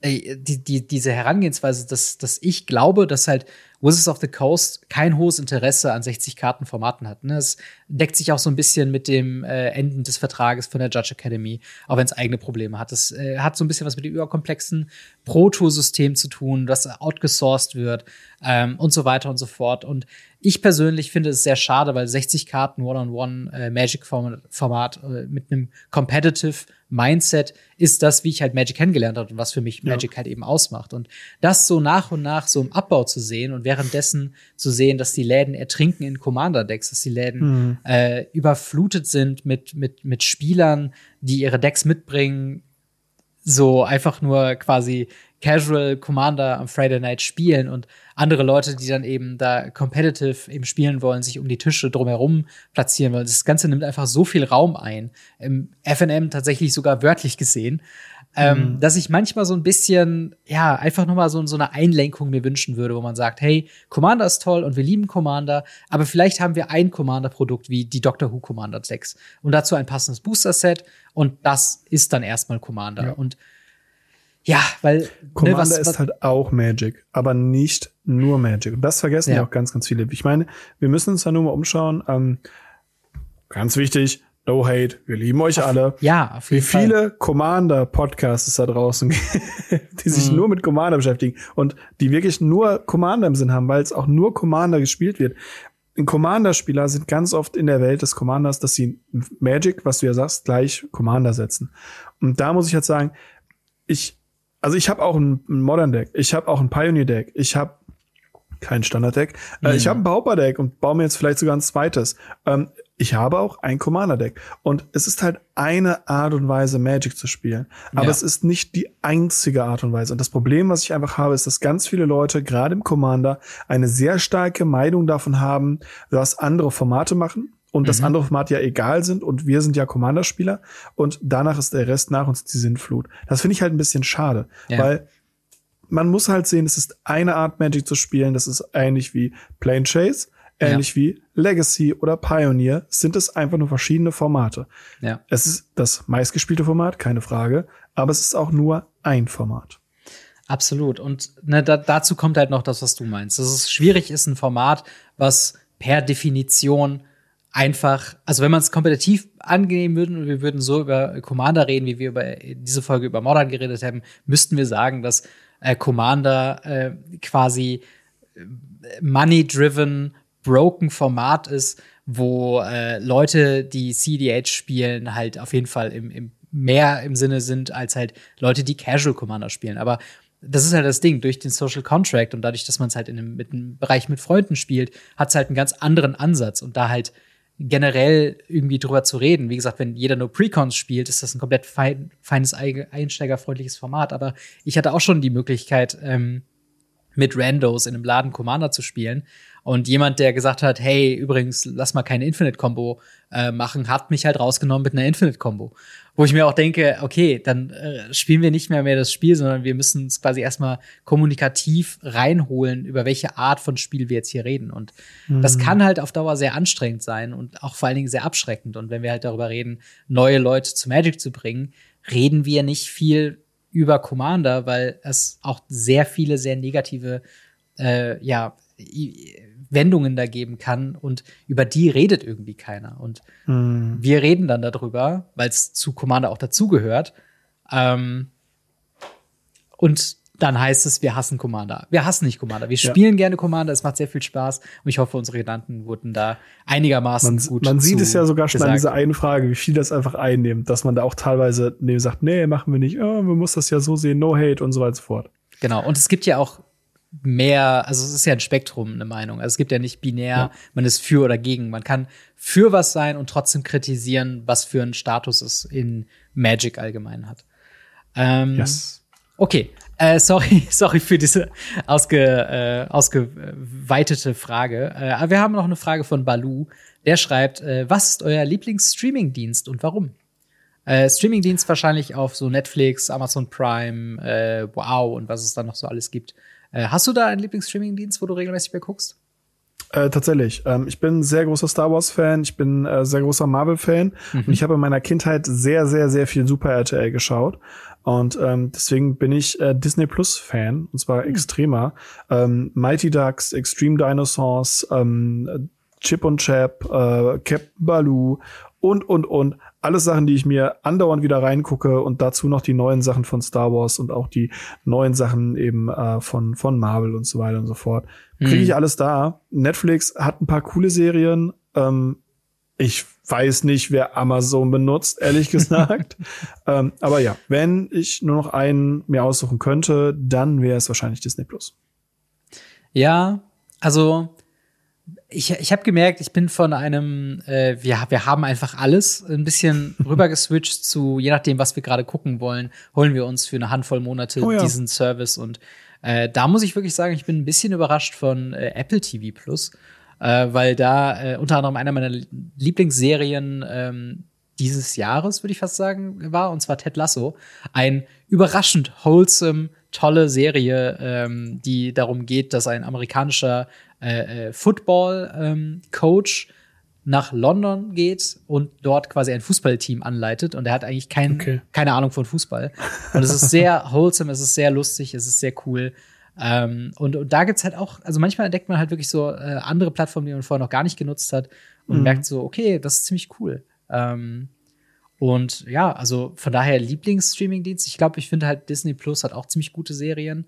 äh, die, die, diese Herangehensweise, dass, dass ich glaube, dass halt Wizards of the Coast kein hohes Interesse an 60 Karten Formaten hat. Ne? Es deckt sich auch so ein bisschen mit dem äh, Enden des Vertrages von der Judge Academy, auch wenn es eigene Probleme hat. Es äh, hat so ein bisschen was mit dem überkomplexen Pro-Tour-System zu tun, das outgesourced wird ähm, und so weiter und so fort. Und ich persönlich finde es sehr schade, weil 60 Karten One-on-One -on -one, äh, Magic-Format äh, mit einem Competitive Mindset ist das, wie ich halt Magic kennengelernt habe und was für mich ja. Magic halt eben ausmacht. Und das so nach und nach so im Abbau zu sehen und währenddessen zu sehen, dass die Läden ertrinken in Commander-Decks, dass die Läden mhm. äh, überflutet sind mit, mit, mit Spielern, die ihre Decks mitbringen, so einfach nur quasi Casual Commander am Friday Night spielen und andere Leute, die dann eben da competitive eben spielen wollen, sich um die Tische drumherum platzieren wollen. Das Ganze nimmt einfach so viel Raum ein. Im FNM tatsächlich sogar wörtlich gesehen. Ähm, mhm. dass ich manchmal so ein bisschen, ja, einfach nochmal so, so eine Einlenkung mir wünschen würde, wo man sagt, hey, Commander ist toll und wir lieben Commander, aber vielleicht haben wir ein Commander-Produkt wie die Doctor Who Commander Decks und dazu ein passendes Booster-Set und das ist dann erstmal Commander. Ja. Und ja, weil ne, Commander ne, was, was ist halt auch Magic, aber nicht nur Magic. Und das vergessen ja, ja auch ganz, ganz viele. Ich meine, wir müssen uns da nur mal umschauen. Ähm, ganz wichtig, no hate, wir lieben euch auf, alle. Ja, auf jeden Wie viele Fall. Commander-Podcasts da draußen, [LAUGHS] die sich mhm. nur mit Commander beschäftigen und die wirklich nur Commander im Sinn haben, weil es auch nur Commander gespielt wird. Commander-Spieler sind ganz oft in der Welt des Commanders, dass sie Magic, was du ja sagst, gleich Commander setzen. Und da muss ich jetzt sagen, ich also ich habe auch ein, Modern Deck, ich habe auch ein Pioneer Deck, ich habe kein Standard Deck, mhm. äh, ich habe ein Pauper Deck und baue mir jetzt vielleicht sogar ein zweites. Ähm, ich habe auch ein Commander Deck und es ist halt eine Art und Weise Magic zu spielen, aber ja. es ist nicht die einzige Art und Weise. Und das Problem, was ich einfach habe, ist, dass ganz viele Leute gerade im Commander eine sehr starke Meinung davon haben, was andere Formate machen und mhm. das andere Format ja egal sind und wir sind ja Commander-Spieler und danach ist der Rest nach uns die Sinnflut. Das finde ich halt ein bisschen schade, ja. weil man muss halt sehen, es ist eine Art Magic zu spielen, das ist ähnlich wie Plane Chase, ähnlich ja. wie Legacy oder Pioneer, sind es einfach nur verschiedene Formate. Ja. Es ist das meistgespielte Format, keine Frage, aber es ist auch nur ein Format. Absolut. Und ne, da, dazu kommt halt noch das, was du meinst. Dass es schwierig ist, ein Format, was per Definition einfach, also wenn man es kompetitiv angenehm würden und wir würden so über Commander reden, wie wir über diese Folge über Modern geredet haben, müssten wir sagen, dass äh, Commander äh, quasi äh, money-driven, broken Format ist, wo äh, Leute, die CDH spielen, halt auf jeden Fall im, im mehr im Sinne sind als halt Leute, die Casual Commander spielen. Aber das ist halt das Ding, durch den Social Contract und dadurch, dass man es halt in einem, mit einem Bereich mit Freunden spielt, hat es halt einen ganz anderen Ansatz und da halt generell irgendwie drüber zu reden. Wie gesagt, wenn jeder nur Precons spielt, ist das ein komplett fein, feines, einsteigerfreundliches Format. Aber ich hatte auch schon die Möglichkeit, ähm, mit Randos in einem Laden Commander zu spielen. Und jemand, der gesagt hat, hey, übrigens, lass mal keine Infinite-Combo äh, machen, hat mich halt rausgenommen mit einer Infinite-Combo. Wo ich mir auch denke, okay, dann äh, spielen wir nicht mehr mehr das Spiel, sondern wir müssen es quasi erstmal kommunikativ reinholen, über welche Art von Spiel wir jetzt hier reden. Und mhm. das kann halt auf Dauer sehr anstrengend sein und auch vor allen Dingen sehr abschreckend. Und wenn wir halt darüber reden, neue Leute zu Magic zu bringen, reden wir nicht viel über Commander, weil es auch sehr viele sehr negative äh, ja, Wendungen da geben kann und über die redet irgendwie keiner. Und mhm. wir reden dann darüber, weil es zu Commander auch dazugehört. Ähm, und dann heißt es, wir hassen Commander. Wir hassen nicht Commander. Wir spielen ja. gerne Commander. Es macht sehr viel Spaß. Und ich hoffe, unsere Gedanken wurden da einigermaßen man, gut. Man sieht es ja sogar schon gesagt. an dieser einen Frage, wie viel das einfach einnimmt, dass man da auch teilweise nee, sagt, nee, machen wir nicht. Oh, man muss das ja so sehen, no hate und so weiter und so fort. Genau. Und es gibt ja auch mehr, also es ist ja ein Spektrum, eine Meinung. Also es gibt ja nicht binär, ja. man ist für oder gegen. Man kann für was sein und trotzdem kritisieren, was für einen Status es in Magic allgemein hat. Ähm, yes. Okay, äh, sorry, [LAUGHS] sorry für diese ausge, äh, ausgeweitete Frage. Äh, aber wir haben noch eine Frage von Balu. Der schreibt, äh, was ist euer Lieblings-Streaming-Dienst und warum? Äh, Streaming-Dienst wahrscheinlich auf so Netflix, Amazon Prime, äh, Wow und was es da noch so alles gibt. Äh, hast du da einen Lieblings-Streaming-Dienst, wo du regelmäßig bei guckst? Äh, tatsächlich. Ähm, ich bin sehr großer Star Wars-Fan, ich bin äh, sehr großer Marvel-Fan mhm. und ich habe in meiner Kindheit sehr, sehr, sehr viel Super RTL geschaut. Und ähm, deswegen bin ich äh, Disney Plus Fan, und zwar mhm. extremer. Ähm, Mighty Ducks, Extreme Dinosaurs, ähm, Chip und Chap, äh, Captain Baloo und, und, und. Alles Sachen, die ich mir andauernd wieder reingucke und dazu noch die neuen Sachen von Star Wars und auch die neuen Sachen eben äh, von, von Marvel und so weiter und so fort. Kriege mhm. ich alles da. Netflix hat ein paar coole Serien. Ähm, ich weiß nicht, wer Amazon benutzt, ehrlich [LAUGHS] gesagt. ähm, aber ja, wenn ich nur noch einen mir aussuchen könnte, dann wäre es wahrscheinlich Disney Plus. Ja, also ich, ich habe gemerkt, ich bin von einem, äh, wir, wir haben einfach alles ein bisschen [LAUGHS] rübergeswitcht zu, je nachdem, was wir gerade gucken wollen, holen wir uns für eine Handvoll Monate oh ja. diesen Service. Und äh, da muss ich wirklich sagen, ich bin ein bisschen überrascht von äh, Apple TV Plus, äh, weil da äh, unter anderem einer meiner Lieblingsserien ähm, dieses Jahres, würde ich fast sagen, war, und zwar Ted Lasso. Ein überraschend wholesome, tolle Serie, ähm, die darum geht, dass ein amerikanischer äh, äh, Football-Coach ähm, nach London geht und dort quasi ein Fußballteam anleitet und er hat eigentlich kein, okay. keine Ahnung von Fußball. Und es ist sehr [LAUGHS] wholesome, es ist sehr lustig, es ist sehr cool. Ähm, und, und da gibt's halt auch, also manchmal entdeckt man halt wirklich so äh, andere Plattformen, die man vorher noch gar nicht genutzt hat und mhm. merkt so, okay, das ist ziemlich cool. Ähm, und ja, also von daher Lieblingsstreamingdienst. Ich glaube, ich finde halt Disney Plus hat auch ziemlich gute Serien.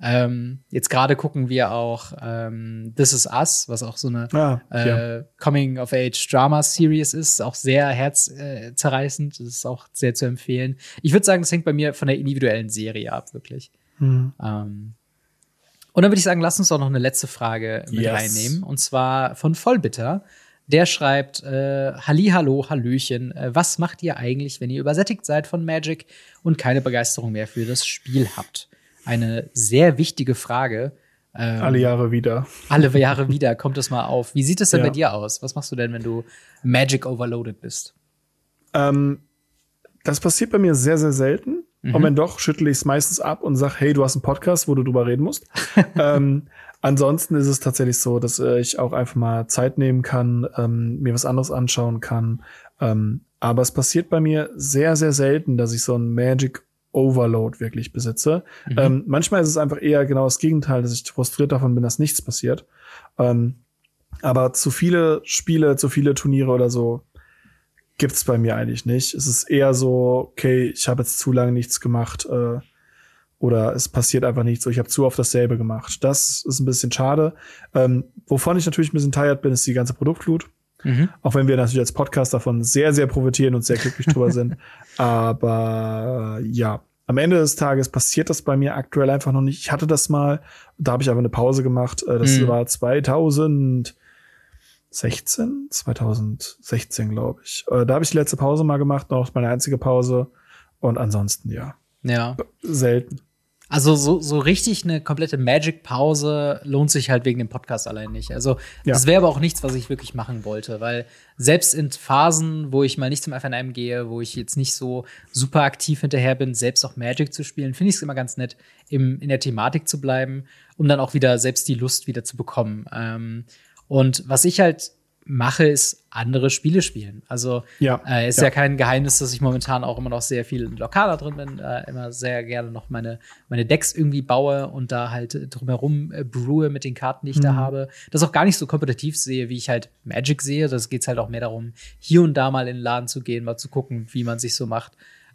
Ähm, jetzt gerade gucken wir auch ähm, This Is Us, was auch so eine ah, äh, Coming-of-Age-Drama-Series ist, auch sehr herzzerreißend. Das ist auch sehr zu empfehlen. Ich würde sagen, das hängt bei mir von der individuellen Serie ab, wirklich. Mhm. Ähm, und dann würde ich sagen, lass uns doch noch eine letzte Frage mit yes. reinnehmen. Und zwar von Vollbitter. Der schreibt, äh, Halli, hallo, Hallöchen, äh, was macht ihr eigentlich, wenn ihr übersättigt seid von Magic und keine Begeisterung mehr für das Spiel habt? Eine sehr wichtige Frage. Ähm, alle Jahre wieder. [LAUGHS] Alle Jahre wieder kommt es mal auf. Wie sieht es denn ja. bei dir aus? Was machst du denn, wenn du Magic overloaded bist? Ähm, das passiert bei mir sehr, sehr selten. Mhm. Und wenn doch, schüttle ich es meistens ab und sage, hey, du hast einen Podcast, wo du drüber reden musst. [LAUGHS] ähm, ansonsten ist es tatsächlich so, dass äh, ich auch einfach mal Zeit nehmen kann, ähm, mir was anderes anschauen kann. Ähm, aber es passiert bei mir sehr, sehr selten, dass ich so ein Magic Overload wirklich besitze. Mhm. Ähm, manchmal ist es einfach eher genau das Gegenteil, dass ich frustriert davon bin, dass nichts passiert. Ähm, aber zu viele Spiele, zu viele Turniere oder so gibt's bei mir eigentlich nicht. Es ist eher so, okay, ich habe jetzt zu lange nichts gemacht äh, oder es passiert einfach nichts. So, ich habe zu oft dasselbe gemacht. Das ist ein bisschen schade. Ähm, wovon ich natürlich ein bisschen tired bin, ist die ganze Produktflut. Mhm. Auch wenn wir natürlich als Podcast davon sehr, sehr profitieren und sehr glücklich drüber sind. [LAUGHS] Aber ja, am Ende des Tages passiert das bei mir aktuell einfach noch nicht. Ich hatte das mal, da habe ich aber eine Pause gemacht. Äh, das mhm. war 2016, 2016 glaube ich. Äh, da habe ich die letzte Pause mal gemacht, noch meine einzige Pause. Und ansonsten ja. Ja. Selten. Also so, so richtig eine komplette Magic-Pause lohnt sich halt wegen dem Podcast allein nicht. Also ja. das wäre aber auch nichts, was ich wirklich machen wollte, weil selbst in Phasen, wo ich mal nicht zum FNM gehe, wo ich jetzt nicht so super aktiv hinterher bin, selbst auch Magic zu spielen, finde ich es immer ganz nett, im, in der Thematik zu bleiben, um dann auch wieder selbst die Lust wieder zu bekommen. Ähm, und was ich halt mache, ist andere Spiele spielen. Also ja, äh, ist ja. ja. kein Geheimnis, dass ich momentan auch immer noch sehr viel lokaler drin bin, äh, immer sehr gerne noch meine, meine Decks irgendwie baue und da halt drumherum äh, brewe mit den Karten, die ich mhm. da habe. Das auch gar nicht so kompetitiv sehe, wie ich halt Magic sehe. Das geht halt auch mehr darum, hier und da mal in den Laden zu gehen, mal zu gucken, wie man sich so macht.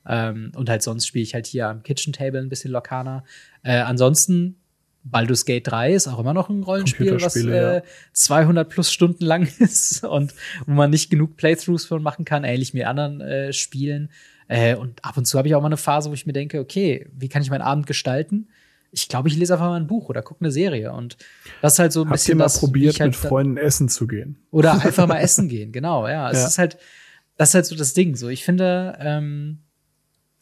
Ähm, und halt sonst spiele ich halt hier am Kitchen Table ein bisschen lokaler. Äh, ansonsten Baldur's Gate 3 ist auch immer noch ein Rollenspiel, was äh, 200 plus Stunden lang [LAUGHS] ist und wo man nicht genug Playthroughs von machen kann, ähnlich mit anderen äh, Spielen. Äh, und ab und zu habe ich auch mal eine Phase, wo ich mir denke, okay, wie kann ich meinen Abend gestalten? Ich glaube, ich lese einfach mal ein Buch oder gucke eine Serie und das ist halt so ein Habt bisschen ihr mal das, probiert, halt mit Freunden essen zu gehen? Oder [LAUGHS] einfach mal essen gehen, genau, ja. Es ja. ist halt, das ist halt so das Ding. So, ich finde, ähm,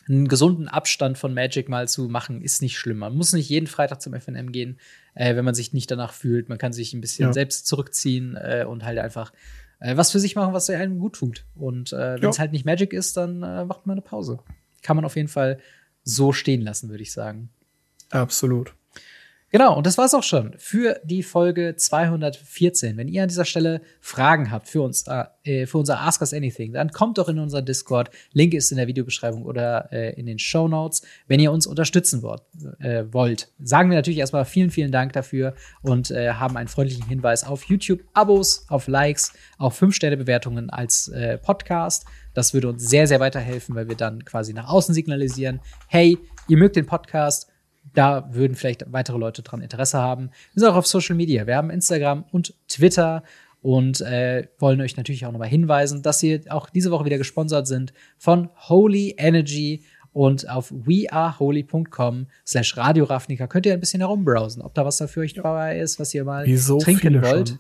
einen gesunden Abstand von Magic mal zu machen, ist nicht schlimm. Man muss nicht jeden Freitag zum FNM gehen, äh, wenn man sich nicht danach fühlt. Man kann sich ein bisschen ja. selbst zurückziehen äh, und halt einfach äh, was für sich machen, was einem gut tut. Und äh, wenn es halt nicht Magic ist, dann äh, macht man eine Pause. Kann man auf jeden Fall so stehen lassen, würde ich sagen. Absolut. Genau, und das war's auch schon für die Folge 214. Wenn ihr an dieser Stelle Fragen habt für uns, äh, für unser Ask Us Anything, dann kommt doch in unser Discord. Link ist in der Videobeschreibung oder äh, in den Show Notes. Wenn ihr uns unterstützen wollt, äh, wollt, sagen wir natürlich erstmal vielen, vielen Dank dafür und äh, haben einen freundlichen Hinweis auf YouTube, Abos, auf Likes, auf 5-Sterne-Bewertungen als äh, Podcast. Das würde uns sehr, sehr weiterhelfen, weil wir dann quasi nach außen signalisieren, hey, ihr mögt den Podcast, da würden vielleicht weitere Leute dran Interesse haben. Wir sind auch auf Social Media. Wir haben Instagram und Twitter und äh, wollen euch natürlich auch nochmal hinweisen, dass wir auch diese Woche wieder gesponsert sind von Holy Energy und auf weareholy.com slash Radio Ravnica könnt ihr ein bisschen herumbrowsen, ob da was da für euch dabei ist, was ihr mal Wie so trinken wollt. Schon.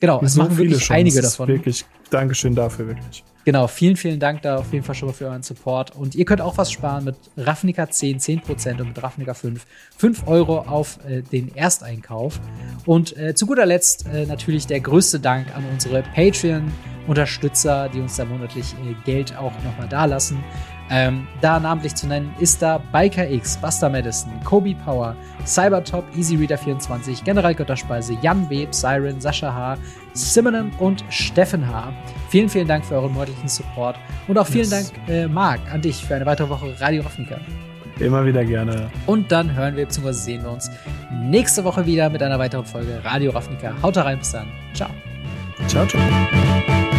Genau, es so machen wirklich schon. einige davon. Wirklich, Dankeschön dafür, wirklich. Genau, vielen, vielen Dank da auf jeden Fall schon mal für euren Support. Und ihr könnt auch was sparen mit Ravnica 10, 10% und mit Ravnica 5, 5 Euro auf äh, den Ersteinkauf. Und äh, zu guter Letzt äh, natürlich der größte Dank an unsere Patreon-Unterstützer, die uns da monatlich äh, Geld auch nochmal dalassen. Ähm, da namentlich zu nennen ist da Biker X, Buster Madison, Kobe Power, Cybertop, EasyReader24, General Götterspeise, Jan Web, Siren, Sascha H., Simonen und Steffen H. Vielen, vielen Dank für euren monatlichen Support und auch vielen yes. Dank, äh, Marc, an dich für eine weitere Woche Radio Ravnica. Immer wieder gerne. Und dann hören wir bzw. sehen wir uns nächste Woche wieder mit einer weiteren Folge Radio Ravnica. Haut rein, bis dann. Ciao. Ciao, ciao.